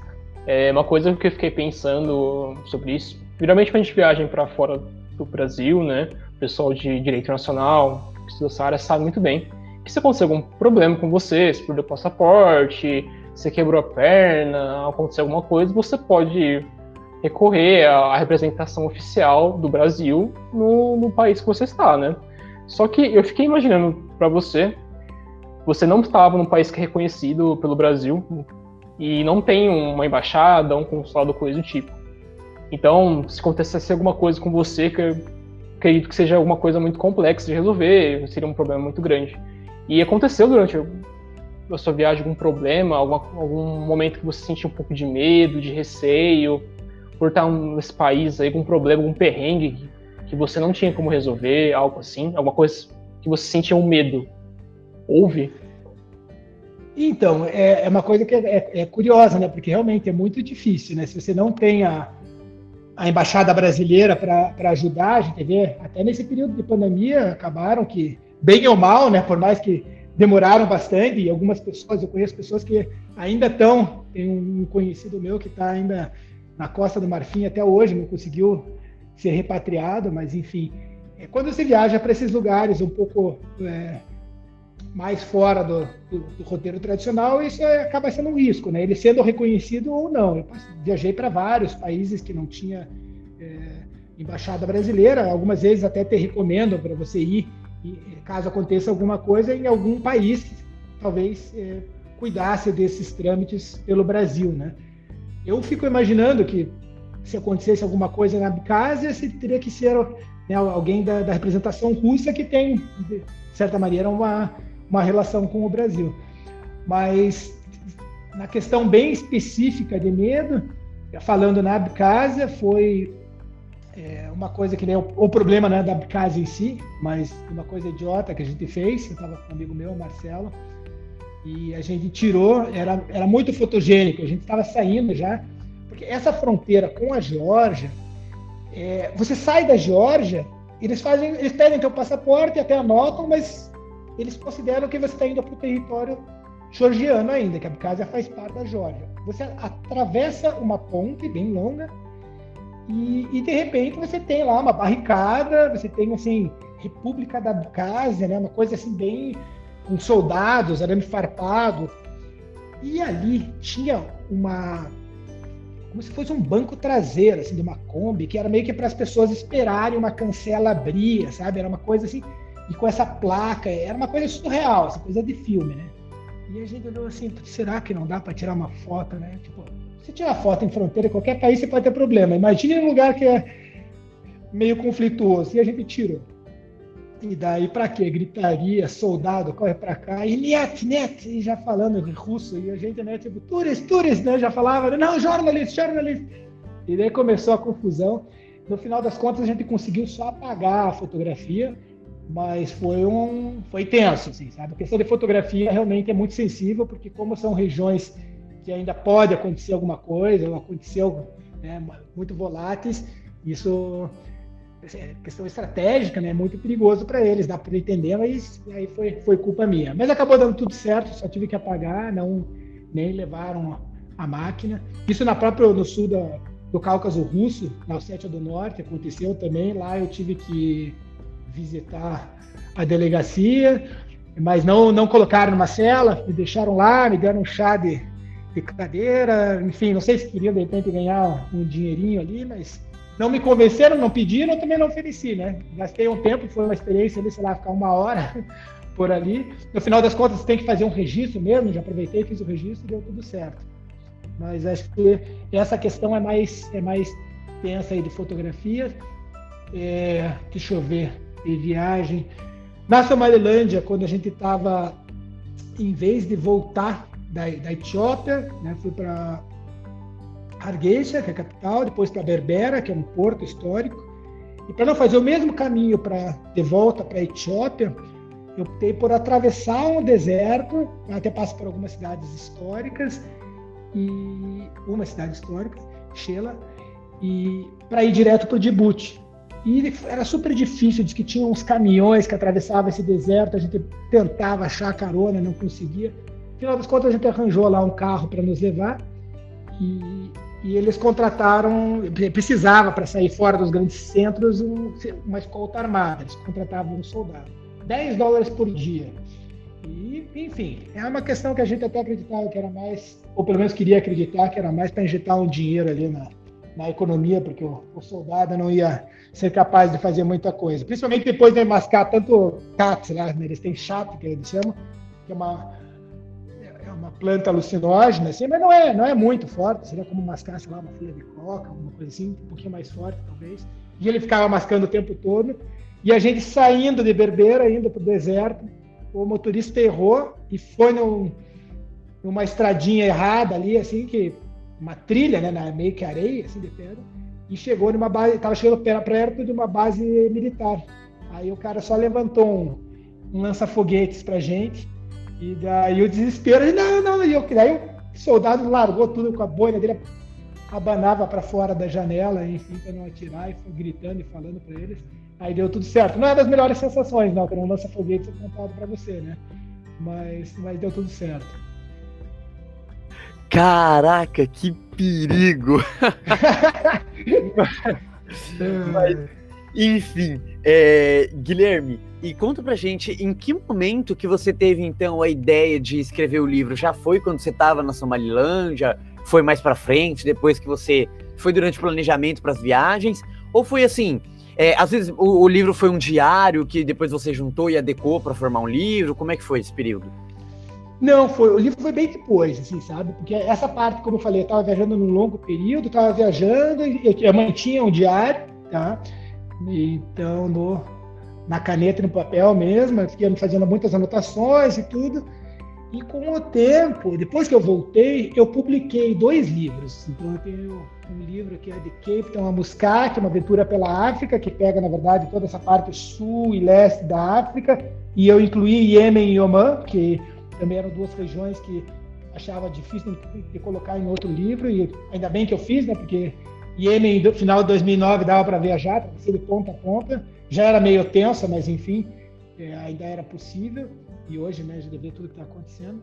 é uma coisa que eu fiquei pensando sobre isso. Geralmente, quando a gente viaja para fora do Brasil, né? O pessoal de direito nacional que estuda essa área sabe muito bem que se acontecer algum problema com você, se perdeu o passaporte, você quebrou a perna, acontecer alguma coisa, você pode recorrer à representação oficial do Brasil no, no país que você está, né? Só que eu fiquei imaginando para você, você não estava num país que é reconhecido pelo Brasil e não tem uma embaixada, um consulado, coisa do tipo. Então, se acontecesse alguma coisa com você, que eu acredito que seja alguma coisa muito complexa de resolver, seria um problema muito grande. E aconteceu durante a sua viagem algum problema, algum momento que você sentiu um pouco de medo, de receio, por estar nesse país aí com um problema, um perrengue que você não tinha como resolver, algo assim, alguma coisa que você sentia um medo. Houve? Então, é, é uma coisa que é, é, é, curiosa, né? Porque realmente é muito difícil, né? Se você não tem a, a embaixada brasileira para ajudar, a gente vê, até nesse período de pandemia, acabaram que, bem ou mal, né, por mais que demoraram bastante, e algumas pessoas, eu conheço pessoas que ainda estão, tem um conhecido meu que está ainda na Costa do Marfim até hoje, não conseguiu ser repatriado, mas enfim, é, quando você viaja para esses lugares um pouco é, mais fora do, do, do, roteiro tradicional, isso é, acaba sendo um risco, né? Ele sendo reconhecido ou não. Eu viajei para vários países que não tinha é, embaixada brasileira, algumas vezes até te recomendo para você ir, e, caso aconteça alguma coisa, em algum país talvez é, cuidasse desses trâmites pelo Brasil, né? Eu fico imaginando que se acontecesse alguma coisa na Abkhazia, teria que ser né, alguém da, da representação russa que tem, de certa maneira, uma uma relação com o Brasil. Mas na questão bem específica de medo, falando na Abkhazia, foi é, uma coisa que nem o, o problema né, da Abkhazia em si, mas uma coisa idiota que a gente fez. Eu estava com um amigo meu, Marcelo, e a gente tirou, era, era muito fotogênico, a gente estava saindo já, porque essa fronteira com a Geórgia, é, você sai da Geórgia, eles fazem, eles pedem teu passaporte, até anotam, mas eles consideram que você está indo para o território georgiano ainda, que a Abkhazia faz parte da Geórgia. Você atravessa uma ponte bem longa e, e, de repente você tem lá uma barricada, você tem assim República da Abkhazia, né, uma coisa assim bem com soldados, arame farpado. E ali tinha uma como se fosse um banco traseiro assim de uma Kombi, que era meio que para as pessoas esperarem uma cancela abrir, sabe? Era uma coisa assim, e com essa placa, era uma coisa surreal, essa coisa de filme, né? E a gente olhou assim, será que não dá para tirar uma foto, né? Tipo, se tirar foto em fronteira, qualquer país você pode ter problema. Imagine um lugar que é meio conflituoso. E a gente tirou. E daí para quê? Gritaria, soldado, corre para cá, e net, net, e já falando russo, e a gente, né, tipo, turist, turist, né, já falava, não, jornalista, jornalista. E daí começou a confusão. No final das contas, a gente conseguiu só apagar a fotografia, mas foi um foi tenso, assim, sabe? A questão de fotografia realmente é muito sensível, porque como são regiões que ainda pode acontecer alguma coisa, ou aconteceu né, muito voláteis, isso é questão estratégica, né? Muito perigoso para eles, dá para entender, mas aí foi, foi culpa minha. Mas acabou dando tudo certo, só tive que apagar, não nem levaram a máquina. Isso na própria no sul da, do Cáucaso Russo, na Ossétia do Norte, aconteceu também. Lá eu tive que visitar a delegacia, mas não, não colocaram numa cela, me deixaram lá, me deram um chá de, de cadeira, enfim, não sei se queriam de repente ganhar um dinheirinho ali, mas não me convenceram, não pediram, eu também não ofereci, né? Gastei um tempo, foi uma experiência ali, sei lá, ficar uma hora por ali. No final das contas, tem que fazer um registro mesmo, já aproveitei, fiz o registro e deu tudo certo. Mas acho que essa questão é mais, é mais tensa aí de fotografia. É, deixa eu ver de viagem. Na Somalilândia, quando a gente estava, em vez de voltar da, da Etiópia, né, fui para Hargeisa, que é a capital, depois para Berbera, que é um porto histórico. E para não fazer o mesmo caminho para de volta para a Etiópia, eu optei por atravessar um deserto, até passo por algumas cidades históricas e uma cidade histórica, Shela, e para ir direto para o Djibouti. E era super difícil, diz que tinha uns caminhões que atravessavam esse deserto, a gente tentava achar carona, não conseguia. Final das contas, a gente arranjou lá um carro para nos levar e, e, eles contrataram, precisava para sair fora dos grandes centros um, uma escolta armada, eles contratavam um soldado. 10 dólares por dia. E, enfim, é uma questão que a gente até acreditava que era mais, ou pelo menos queria acreditar que era mais para injetar um dinheiro ali na, na economia, porque o, o, soldado não ia ser capaz de fazer muita coisa. Principalmente depois de mascar tanto CATS, né? eles têm chato, que eles chamam, que é uma planta alucinógena, assim, mas não é, não é muito forte, seria como mascar, sei lá, uma folha de coca, alguma coisa assim, um pouquinho mais forte, talvez. E ele ficava mascando o tempo todo, e a gente saindo de Berbeira, indo para o deserto, o motorista errou e foi num, numa estradinha errada ali, assim, que uma trilha, né, meio que areia, assim, de pedra, e chegou numa base, estava chegando perto de uma base militar. Aí o cara só levantou um, um lança-foguetes pra gente, e daí o desespero, não, não, e eu, daí o soldado largou tudo com a boina dele, abanava para fora da janela, enfim, para não atirar, e foi gritando e falando para eles. Aí deu tudo certo. Não é das melhores sensações, não, que não lança foguete contado para você, né? Mas, mas deu tudo certo. Caraca, que perigo! Mas, enfim, é, Guilherme, e conta pra gente em que momento que você teve então a ideia de escrever o livro? Já foi quando você estava na Somalilândia? Foi mais para frente, depois que você foi durante o planejamento para as viagens? Ou foi assim? É, às vezes o, o, livro foi um diário que depois você juntou e adequou para formar um livro? Como é que foi esse período? Não, foi, o livro foi bem depois, assim, sabe? Porque essa parte, como eu falei, eu estava viajando num longo período, estava viajando, eu, eu mantinha um diário, tá? Então, no, na caneta e no papel mesmo, fiquei fazendo muitas anotações e tudo. E com o tempo, depois que eu voltei, eu publiquei dois livros. Então eu tenho um livro que é de Cape Town a Muscat, uma aventura pela África, que pega, na verdade, toda essa parte sul e leste da África. E eu incluí Iêmen e Oman, que também eram duas regiões que achava difícil de colocar em outro livro. E ainda bem que eu fiz, né? Porque Iêmen, no final de 2009, dava para viajar, para ser de ponta a ponta. Já era meio tensa, mas enfim, é, ainda era possível e hoje, né, já vê tudo que está acontecendo.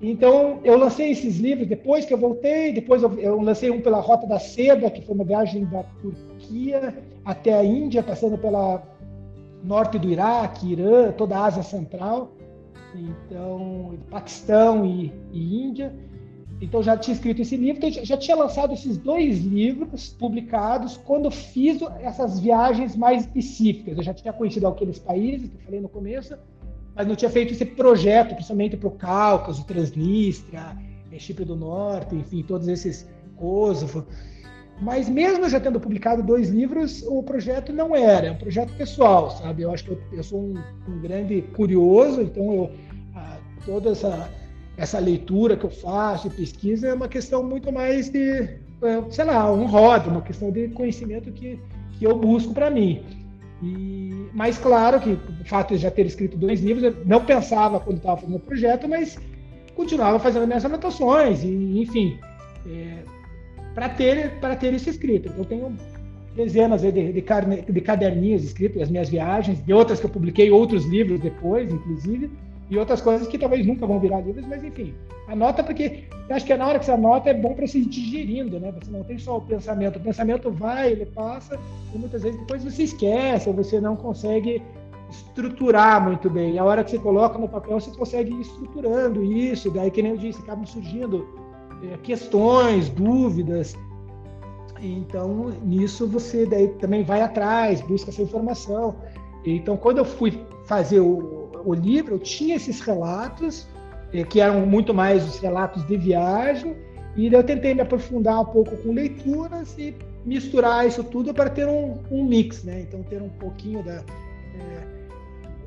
Então, eu lancei esses livros depois que eu voltei, depois eu, eu, lancei um pela Rota da Seda, que foi uma viagem da Turquia até a Índia, passando pela norte do Iraque, Irã, toda a Ásia Central, então, Paquistão e, e Índia. Então, já tinha escrito esse livro, então, já tinha lançado esses dois livros publicados quando fiz essas viagens mais específicas. Eu já tinha conhecido aqueles países que eu falei no começo, mas não tinha feito esse projeto, principalmente para o Cáucaso, Transnistria, eh, Chipre do Norte, enfim, todos esses Kosovo. Mas mesmo já tendo publicado dois livros, o projeto não era, é um projeto pessoal, sabe? Eu acho que eu, eu sou um, um, grande curioso, então eu, a, toda essa, essa leitura que eu faço e pesquisa é uma questão muito mais de, é, sei lá, um hobby, uma questão de conhecimento que, que eu busco para mim. E, mas claro que o fato de já ter escrito dois livros, eu não pensava quando estava fazendo o projeto, mas continuava fazendo minhas anotações, e, enfim, é, para ter, para ter isso escrito. Então, eu tenho dezenas de, de, de caderninhos escritos, as minhas viagens, de outras que eu publiquei, outros livros depois, inclusive, e outras coisas que talvez nunca vão virar livros, mas enfim, anota porque acho que na hora que você anota é bom para você ir digerindo, né? Você não tem só o pensamento, o pensamento vai, ele passa, e muitas vezes depois você esquece, você não consegue estruturar muito bem. A hora que você coloca no papel, você consegue ir estruturando isso, daí, que nem eu disse, acabam surgindo é, questões, dúvidas. Então, nisso você daí também vai atrás, busca essa informação. Então, quando eu fui fazer o, o livro, eu tinha esses relatos, eh, que eram muito mais os relatos de viagem, e eu tentei me aprofundar um pouco com leituras e misturar isso tudo para ter um, um mix, né? Então, ter um pouquinho da, é,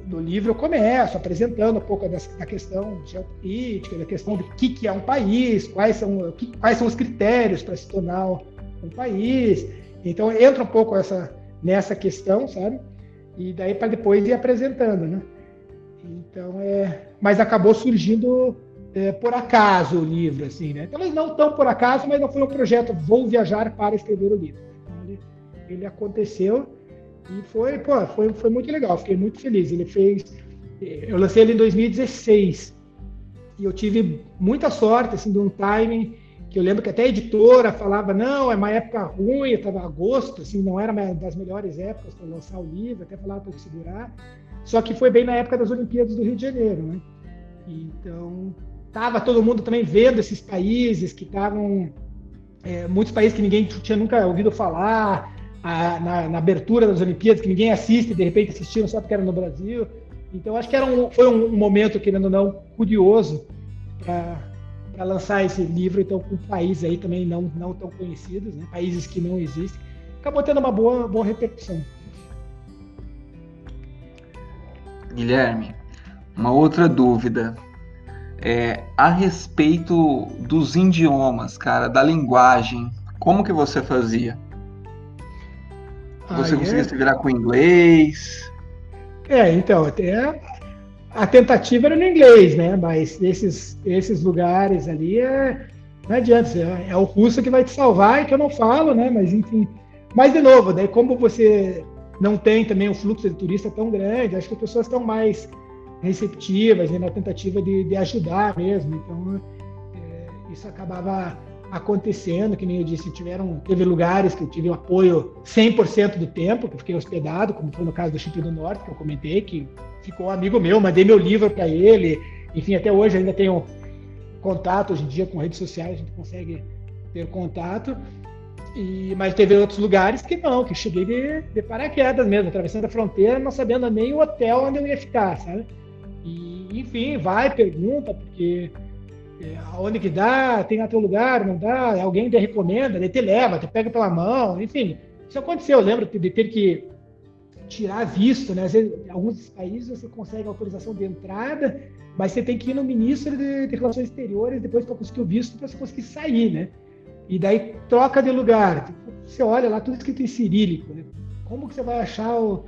do livro, eu começo apresentando um pouco da, da questão geopolítica, da questão do que, que é um país, quais são, que, quais são os critérios para se tornar um país. Então, entra um pouco essa, nessa questão, sabe? E daí para depois ir apresentando, né? Então é, mas acabou surgindo é, por acaso o livro, assim, né? Talvez não tão por acaso, mas não foi um projeto vou viajar para escrever o livro. Então, ele, ele aconteceu e foi, pô, foi, foi muito legal. Fiquei muito feliz. Ele fez, é, eu lancei ele em 2016 e eu tive muita sorte, assim, de um timing que eu lembro que até a editora falava não, é uma época ruim, estava agosto, assim, não era das melhores épocas para lançar o livro, até falava para segurar. Só que foi bem na época das Olimpíadas do Rio de Janeiro, né? Então, tava todo mundo também vendo esses países que estavam é, muitos países que ninguém tinha nunca ouvido falar a, na, na, abertura das Olimpíadas que ninguém assiste de repente assistiram só porque era no Brasil então acho que era um, foi um, um momento querendo ou não curioso para lançar esse livro então com países aí também não não tão conhecidos né? países que não existem acabou tendo uma boa boa repercussão Guilherme, uma outra dúvida é a respeito dos idiomas, cara, da linguagem. Como que você fazia? Você ah, conseguia é? se virar com inglês? É, então, até a tentativa era no inglês, né? Mas esses, esses lugares ali é, não adianta, é, é o russo que vai te salvar e que eu não falo, né? Mas enfim. Mas de novo, daí como você não tem também um fluxo de turista tão grande, acho que as pessoas estão mais receptivas né, na tentativa de, de, ajudar mesmo. Então, é, isso acabava acontecendo, que nem eu disse, tiveram, teve lugares que eu tive apoio 100% do tempo, que fiquei hospedado, como foi no caso do Chipre do Norte, que eu comentei, que ficou um amigo meu, mandei meu livro para ele, enfim, até hoje ainda tenho contato, hoje em dia com redes sociais a gente consegue ter contato, e, mas teve outros lugares que não, que cheguei de, de paraquedas mesmo, atravessando a fronteira, não sabendo nem o hotel onde eu ia ficar, sabe? E, enfim, vai, pergunta, porque é, aonde que dá, tem até lugar, não dá, alguém te recomenda, ele te leva, te pega pela mão, enfim. Isso aconteceu, eu lembro de ter que tirar visto, né? Às vezes, em alguns países você consegue autorização de entrada, mas você tem que ir no ministro de, de Relações Exteriores depois para conseguir o visto para você conseguir sair, né? E daí troca de lugar. Você olha lá tudo escrito em cirílico, né? Como que você vai achar o,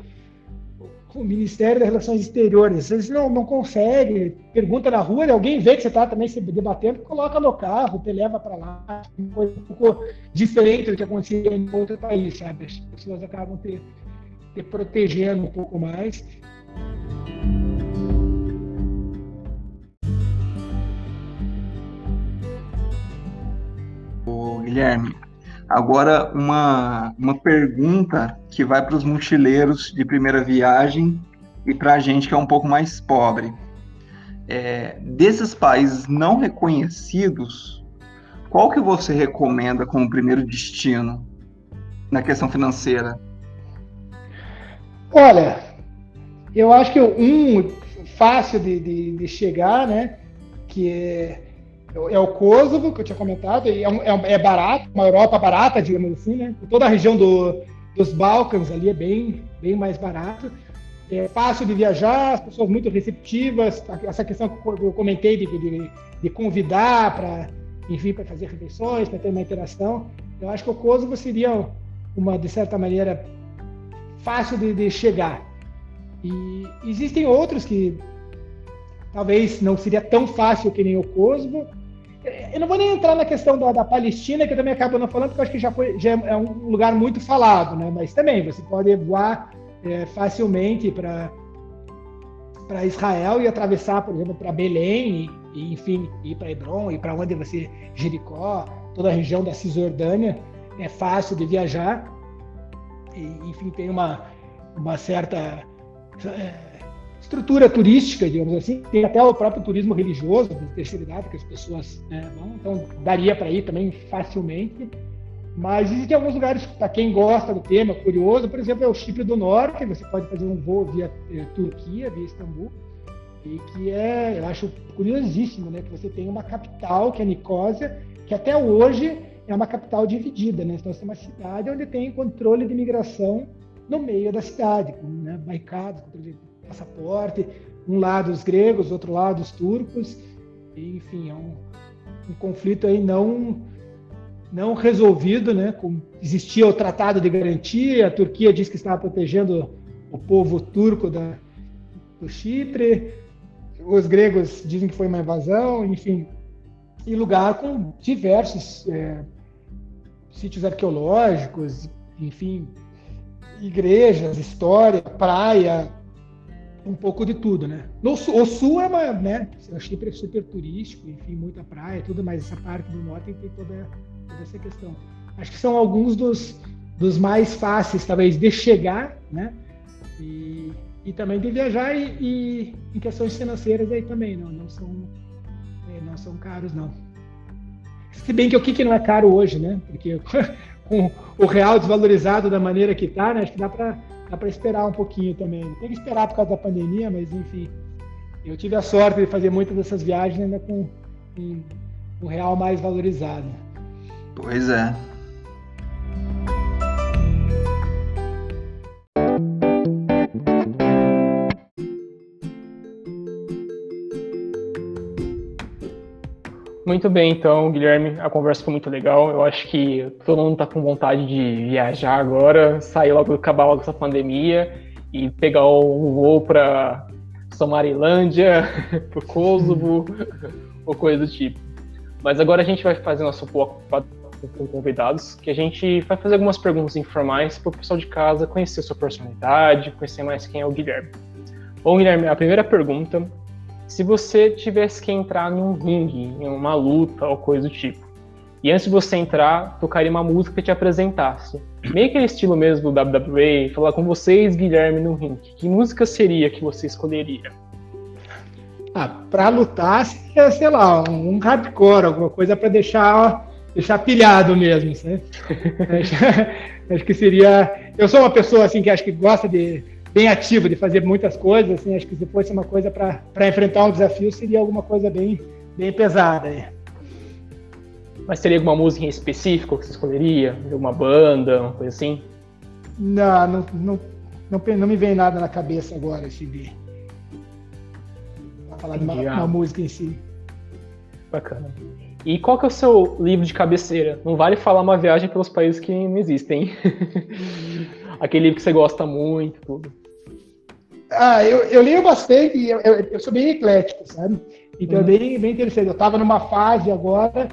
o Ministério das Relações Exteriores? Você não, não consegue, pergunta na rua, alguém vê que você está também se debatendo, coloca no carro, te leva para lá. Coisa um pouco diferente do que acontecia em outro país, sabe? As pessoas acabam te, te protegendo um pouco mais. Guilherme, agora uma, uma pergunta que vai para os mochileiros de primeira viagem e para a gente que é um pouco mais pobre. É, desses países não reconhecidos, qual que você recomenda como primeiro destino na questão financeira? Olha, eu acho que um fácil de, de, de chegar, né, que é é o Kosovo, que eu tinha comentado, e é, é, é, barato, uma Europa barata, digamos assim, né? Toda a região do, dos Balcãs ali é bem, bem mais barato. É fácil de viajar, as pessoas muito receptivas, essa questão que eu comentei de, de, de convidar para, enfim, para fazer refeições, para ter uma interação. Eu acho que o Kosovo seria uma, de certa maneira, fácil de, de chegar. E existem outros que talvez não seria tão fácil que nem o Kosovo, eu não vou nem entrar na questão da, da, Palestina, que eu também acabo não falando, porque eu acho que já, foi, já é um lugar muito falado, né? Mas também você pode voar é, facilmente para para Israel e atravessar, por exemplo, para Belém e, e, enfim, ir para Hebron e para onde você Jericó, toda a região da Cisjordânia é fácil de viajar. E, enfim, tem uma uma certa é, estrutura turística, digamos assim, tem até o próprio turismo religioso de terceira idade que as pessoas né, vão, então daria para ir também facilmente. Mas existem alguns lugares para quem gosta do tema, curioso, por exemplo, é o Chipre do Norte, você pode fazer um voo via eh, Turquia, via Istambul, e que é, eu acho curiosíssimo, né, que você tem uma capital, que é Nicósia, que até hoje é uma capital dividida, né? Então, você tem uma cidade onde tem controle de imigração no meio da cidade, com né, barricadas, controle passaporte, um lado os gregos, outro lado os turcos, e, enfim, é um, um conflito aí não não resolvido, né? Com, existia o Tratado de Garantia, a Turquia diz que estava protegendo o povo turco da, do Chipre, os gregos dizem que foi uma invasão, enfim, e lugar com diversos é, sítios arqueológicos, enfim, igrejas, história, praia, um pouco de tudo, né? No, o sul é uma, né? É super turístico, enfim, muita praia, tudo, mas essa parte do norte tem toda, toda essa questão. Acho que são alguns dos, dos mais fáceis, talvez, de chegar, né? E, e também de viajar e, e, em questões financeiras aí também, não, não são é, não são caros não. Se bem que o que não é caro hoje, né? Porque com o real desvalorizado da maneira que está, né? Acho que dá para dá para esperar um pouquinho também. Tem que esperar por causa da pandemia, mas enfim. Eu tive a sorte de fazer muitas dessas viagens ainda com um, um real mais valorizado. Pois é. Muito bem, então, Guilherme, a conversa foi muito legal. Eu acho que todo mundo está com vontade de viajar agora, sair logo, acabar logo essa pandemia e pegar um voo para Somarilândia, para Kosovo, ou coisa do tipo. Mas agora a gente vai fazer nosso pouco com convidados, que a gente vai fazer algumas perguntas informais para o pessoal de casa conhecer sua personalidade, conhecer mais quem é o Guilherme. Bom, Guilherme, a primeira pergunta se você tivesse que entrar num ringue, em uma luta ou coisa do tipo, e antes de você entrar, tocaria uma música que te apresentasse. Meio aquele estilo mesmo do WWE, falar com vocês, Guilherme, no ringue. Que música seria que você escolheria? Ah, pra lutar, seria, sei lá, um hardcore, alguma coisa para deixar, deixar pilhado mesmo, sabe? acho que seria. Eu sou uma pessoa assim que acho que gosta de bem ativo de fazer muitas coisas, assim, acho que se fosse uma coisa para enfrentar um desafio, seria alguma coisa bem, bem pesada. Aí. Mas teria alguma música em específico que você escolheria? Alguma banda, uma coisa assim? Não, não, não, não, não me vem nada na cabeça agora, assim, de falar de uma, uma música em si. Bacana. E qual que é o seu livro de cabeceira? Não vale falar uma viagem pelos países que não existem. Aquele livro que você gosta muito, tudo. Ah, eu, eu leio bastante, eu, eu, eu sou bem eclético, sabe? Então é uhum. bem, bem interessante. Eu estava numa fase agora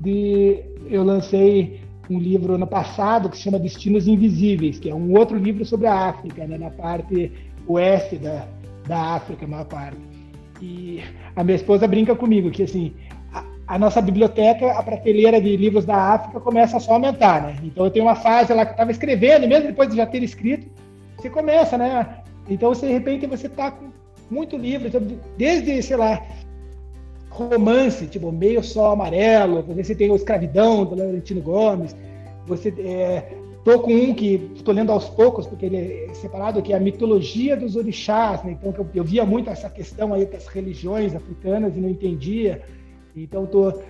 de. Eu lancei um livro ano passado que se chama Destinos Invisíveis, que é um outro livro sobre a África, né, na parte oeste da, da África, a maior parte. E a minha esposa brinca comigo que assim a, a nossa biblioteca, a prateleira de livros da África começa só a aumentar, né? Então eu tenho uma fase lá que estava escrevendo, mesmo depois de já ter escrito, você começa, né? Então, de repente, você está muito livro, então, desde, sei lá, romance, tipo Meio Sol Amarelo, você tem o Escravidão, do Laurentino Gomes, você é, tô com um que estou lendo aos poucos, porque ele é separado, que é a mitologia dos orixás, né? então eu, eu, via muito essa questão aí das religiões africanas e não entendia, então estou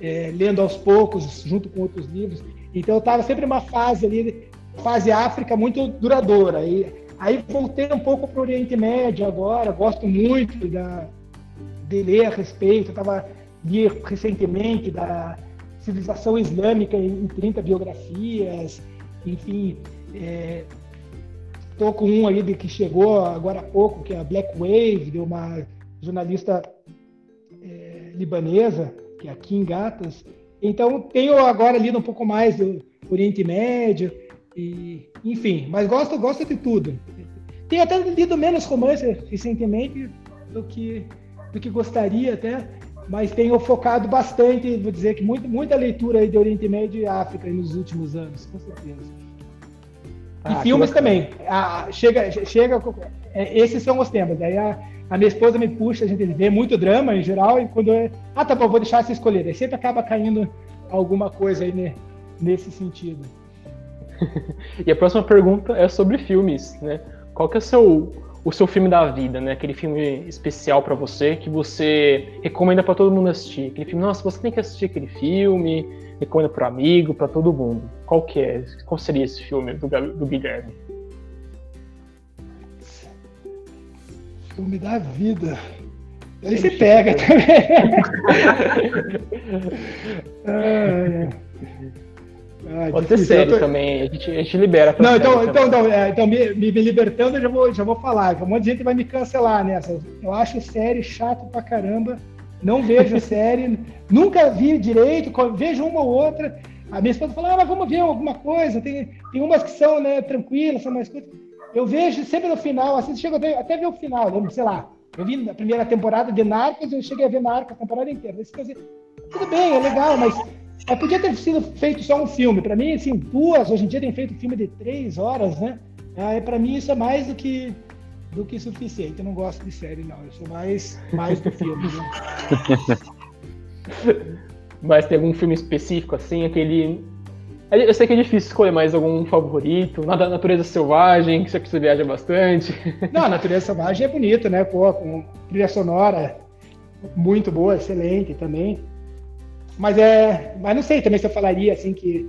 é, lendo aos poucos, junto com outros livros, então eu estava sempre numa fase ali, fase África muito duradoura, e Aí voltei um pouco para o Oriente Médio agora, gosto muito da, de ler a respeito. Estava li recentemente da civilização islâmica em 30 biografias, enfim. Estou é, com um aí de que chegou agora há pouco, que é a Black Wave, de uma jornalista é, libanesa, que é a Kim Gatas. Então, tenho agora lido um pouco mais do Oriente Médio, e, enfim, mas gosto, gosto de tudo. Tenho até lido menos romance recentemente do que, do que gostaria até, mas tenho focado bastante, vou dizer que muito, muita leitura aí de Oriente Médio e África nos últimos anos, com certeza. Ah, e filmes também. Ah, chega, chega, é, esses são os temas. Aí a, a, minha esposa me puxa, a gente vê muito drama em geral, e quando eu, ah, tá bom, vou deixar você escolher. Aí sempre acaba caindo alguma coisa aí né, nesse sentido. e a próxima pergunta é sobre filmes, né? Qual que é o seu, o seu filme da vida, né? Aquele filme especial para você que você recomenda para todo mundo assistir. Aquele filme, nossa, você tem que assistir aquele filme, recomenda para amigo, para todo mundo. Qual que é? Qual seria esse filme do, do Guilherme? Filme da vida. Aí você pega também. ah, é. Ah, Pode ser sério tô... também, a gente, a gente libera. Não, então, então, então, é, então me, me, libertando, eu já vou, já vou falar. Um monte de gente vai me cancelar nessa. Eu acho série chato pra caramba. Não vejo série, nunca vi direito, vejo uma ou outra. A minha esposa fala, ah, mas vamos ver alguma coisa. Tem, tem umas que são né, tranquilas, são mais coisas. Eu vejo sempre no final, assim, chego até, até ver o final, sei lá. Eu vi na primeira temporada de Narcos, eu cheguei a ver Narcos a temporada inteira. Tudo bem, é legal, mas é, podia ter sido feito só um filme. Para mim, assim, duas. Hoje em dia tem feito filme de três horas, né? É, para mim isso é mais do que do que suficiente. Eu não gosto de série, não. Eu sou mais mais do filme. Né? mas tem algum filme específico assim, aquele eu sei que é difícil escolher mais algum favorito. Na Natureza Selvagem, que você viaja bastante. Não, a Natureza Selvagem é bonita, né? Pô, com trilha sonora muito boa, excelente também. Mas é. Mas não sei também se eu falaria assim que,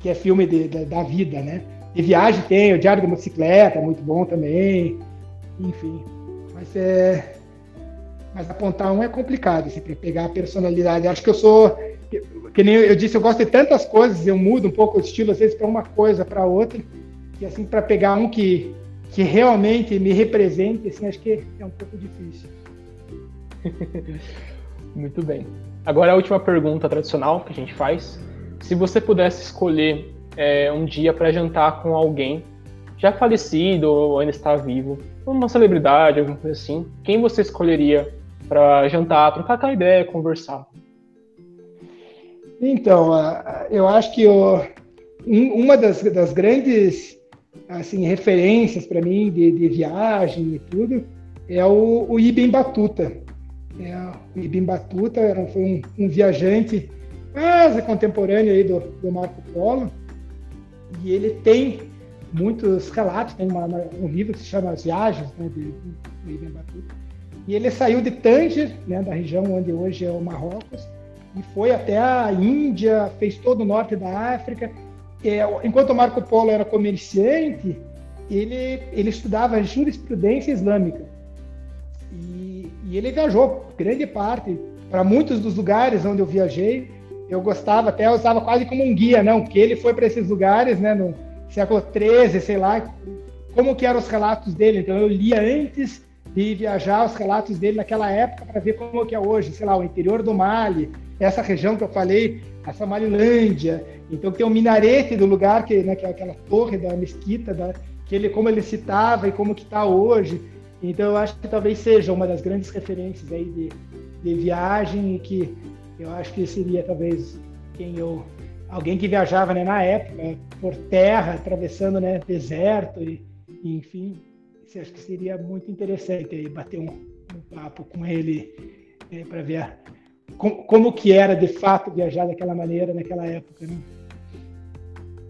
que é filme de, de, da vida, né? De viagem tem, o Diário da Motocicleta, muito bom também. Enfim. Mas é. Mas apontar um é complicado, assim, para pegar a personalidade. Acho que eu sou. Que nem eu disse, eu gosto de tantas coisas, eu mudo um pouco o estilo, às vezes, para uma coisa, para outra. E assim, para pegar um que, que realmente me represente, assim, acho que é um pouco difícil. Muito bem. Agora a última pergunta tradicional que a gente faz. Se você pudesse escolher é, um dia para jantar com alguém já falecido ou ainda está vivo, uma celebridade, alguma coisa assim, quem você escolheria para jantar, trocar aquela ideia, conversar? Então, eu acho que uma das, das grandes assim, referências para mim de, de, viagem e tudo é o, o Ibn Batuta. É, o Ibn Batuta era, foi um, um, viajante quase contemporâneo aí do, do, Marco Polo, e ele tem muitos relatos, tem uma, um livro que se chama As Viagens né, de, de Ibn Batuta, e ele saiu de Tanger, né, da região onde hoje é o Marrocos, e foi até a Índia, fez todo o norte da África. É, enquanto Marco Polo era comerciante, ele, ele estudava jurisprudência islâmica. E, ele viajou grande parte para muitos dos lugares onde eu viajei. Eu gostava, até usava quase como um guia, não, porque ele foi para esses lugares, né, no século 13, sei lá, como que eram os relatos dele. Então eu lia antes de viajar os relatos dele naquela época para ver como que é hoje, sei lá, o interior do Mali, essa região que eu falei, a Somalilândia. Então tem o minarete do lugar que, né, que é aquela torre da mesquita, da, que ele como ele citava e como que está hoje. Então eu acho que talvez seja uma das grandes referências aí de, de viagem e que eu acho que seria talvez quem eu alguém que viajava né, na época por terra, atravessando né, deserto e, e enfim, acho que seria muito interessante aí bater um, um papo com ele é, para ver como, como, que era de fato viajar daquela maneira naquela época. Né?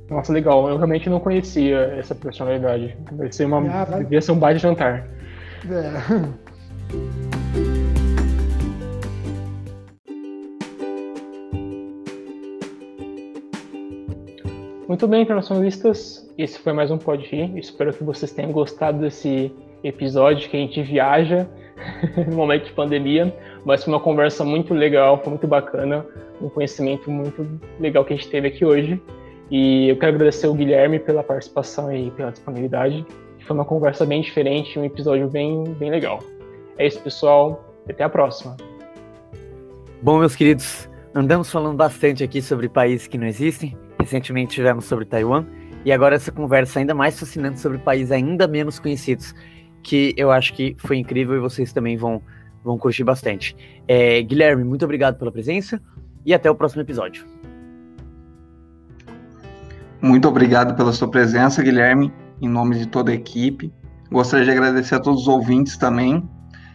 Nossa, legal. Eu realmente não conhecia essa personalidade. Devia ser, uma, ah, vai... devia ser um baita jantar. É. Muito bem, internacionalistas. Esse foi mais um Pode Rir. Espero que vocês tenham gostado desse episódio que a gente viaja no momento de pandemia. Mas foi uma conversa muito legal, foi muito bacana, um conhecimento muito legal que a gente teve aqui hoje. E eu quero agradecer o Guilherme pela participação e pela disponibilidade. Foi uma conversa bem diferente, um episódio bem, bem legal. É isso, pessoal. Até a próxima. Bom, meus queridos, andamos falando bastante aqui sobre países que não existem Recentemente tivemos sobre Taiwan e agora essa conversa ainda mais fascinante sobre países ainda menos conhecidos, que eu acho que foi incrível e vocês também vão, vão curtir bastante. É, Guilherme, muito obrigado pela presença e até o próximo episódio. Muito obrigado pela sua presença, Guilherme, em nome de toda a equipe. Gostaria de agradecer a todos os ouvintes também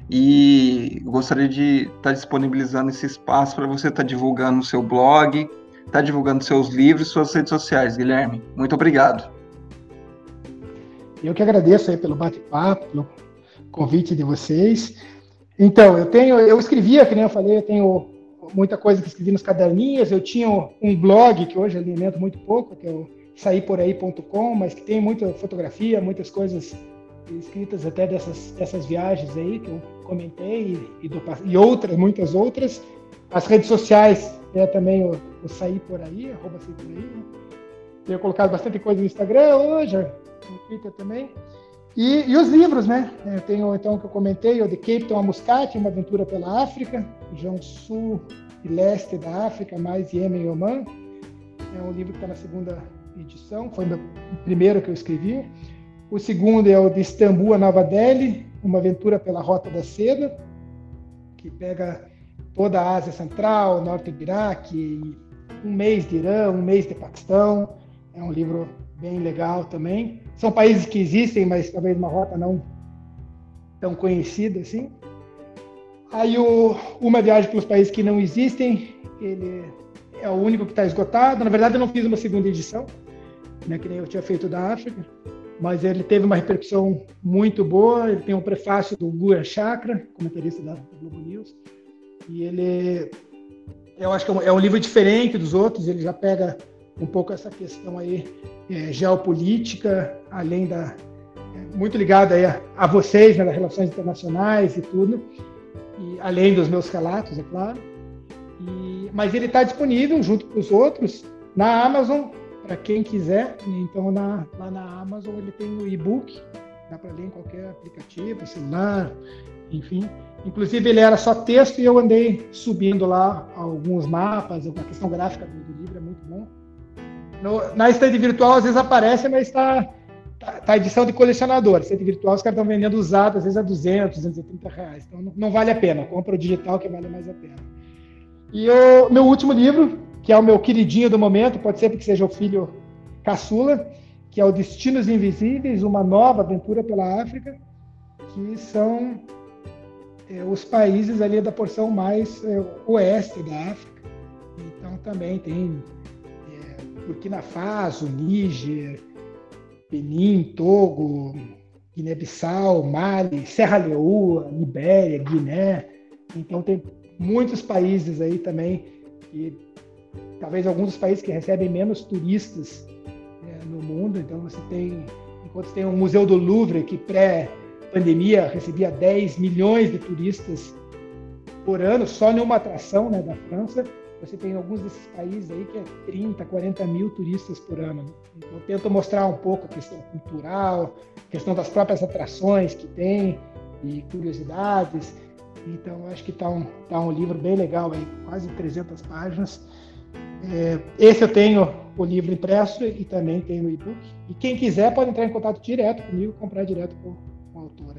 e gostaria de estar disponibilizando esse espaço para você estar divulgando o seu blog, está divulgando seus livros suas redes sociais, Guilherme. Muito obrigado. Eu que agradeço aí pelo bate-papo, pelo convite de vocês. Então, eu tenho, eu escrevia, que nem eu falei, eu tenho muita coisa que escrevi nos caderninhos, eu tinha um blog que hoje alimento muito pouco, que é o saíporaí.com, mas que tem muita fotografia, muitas coisas escritas até dessas, dessas viagens aí que eu comentei e, e, do, e outras, muitas outras. As redes sociais é também o, o Sair Por Aí, arroba Sair Por Aí. Né? Tenho colocado bastante coisa no Instagram hoje, no Twitter também. E, e, os livros, né? Eu tenho, então, que eu comentei, o de Cape Town a Muscat, Uma Aventura pela África, região sul e leste da África, mais Iêmen e Oman. É um livro que está na segunda edição, foi o primeiro que eu escrevi. O segundo é o de Istambul a Nova Delhi, Uma Aventura pela Rota da Seda, que pega toda a Ásia Central, norte do Iraque, um mês de Irã, um mês de Paquistão. É um livro bem legal também. São países que existem, mas talvez uma rota não tão conhecida assim. Aí o Uma Viagem pelos Países que Não Existem, ele é o único que está esgotado. Na verdade, eu não fiz uma segunda edição, né, que nem eu tinha feito da África, mas ele teve uma repercussão muito boa. Ele tem um prefácio do Guya Chakra, comentarista da Globo News. E ele, eu acho que é um, é um livro diferente dos outros, ele já pega um pouco essa questão aí é, geopolítica, além da é, muito ligada aí a, a vocês, né, das relações internacionais e tudo, e além dos meus relatos, é claro. E, mas ele está disponível junto com os outros na Amazon para quem quiser. Então na, lá na Amazon ele tem o e-book, dá para ler em qualquer aplicativo, celular, enfim. Inclusive, ele era só texto e eu andei subindo lá alguns mapas, a questão gráfica do, do livro é muito bom. No, na estante virtual, às vezes aparece, mas está tá, tá edição de colecionador. Estante virtual, os caras estão vendendo usado, às vezes a 200, 230 reais. Então, não, não, vale a pena. Compra o digital, que vale mais a pena. E o meu último livro, que é o meu queridinho do momento, pode ser porque seja o filho caçula, que é o Destinos Invisíveis, uma nova aventura pela África, que são é, os países ali da porção mais é, oeste da África. Então também tem é, Burkina Faso, Níger, Benin, Togo, Guiné-Bissau, Mali, Serra Leoa, Libéria, Guiné. Então tem muitos países aí também e talvez alguns dos países que recebem menos turistas é, no mundo. Então você tem enquanto tem o Museu do Louvre, que pré-pandemia recebia 10 milhões de turistas por ano, só numa atração né, da França, você tem alguns desses países aí que é 30, 40 mil turistas por ano. Né? Então, tento mostrar um pouco a questão cultural, a questão das próprias atrações que tem e curiosidades. Então, acho que está um, tá um livro bem legal aí, quase 300 páginas. É, esse eu tenho o livro impresso e também tenho o e-book. E quem quiser pode entrar em contato direto comigo, comprar direto com, com o autor aí os livros.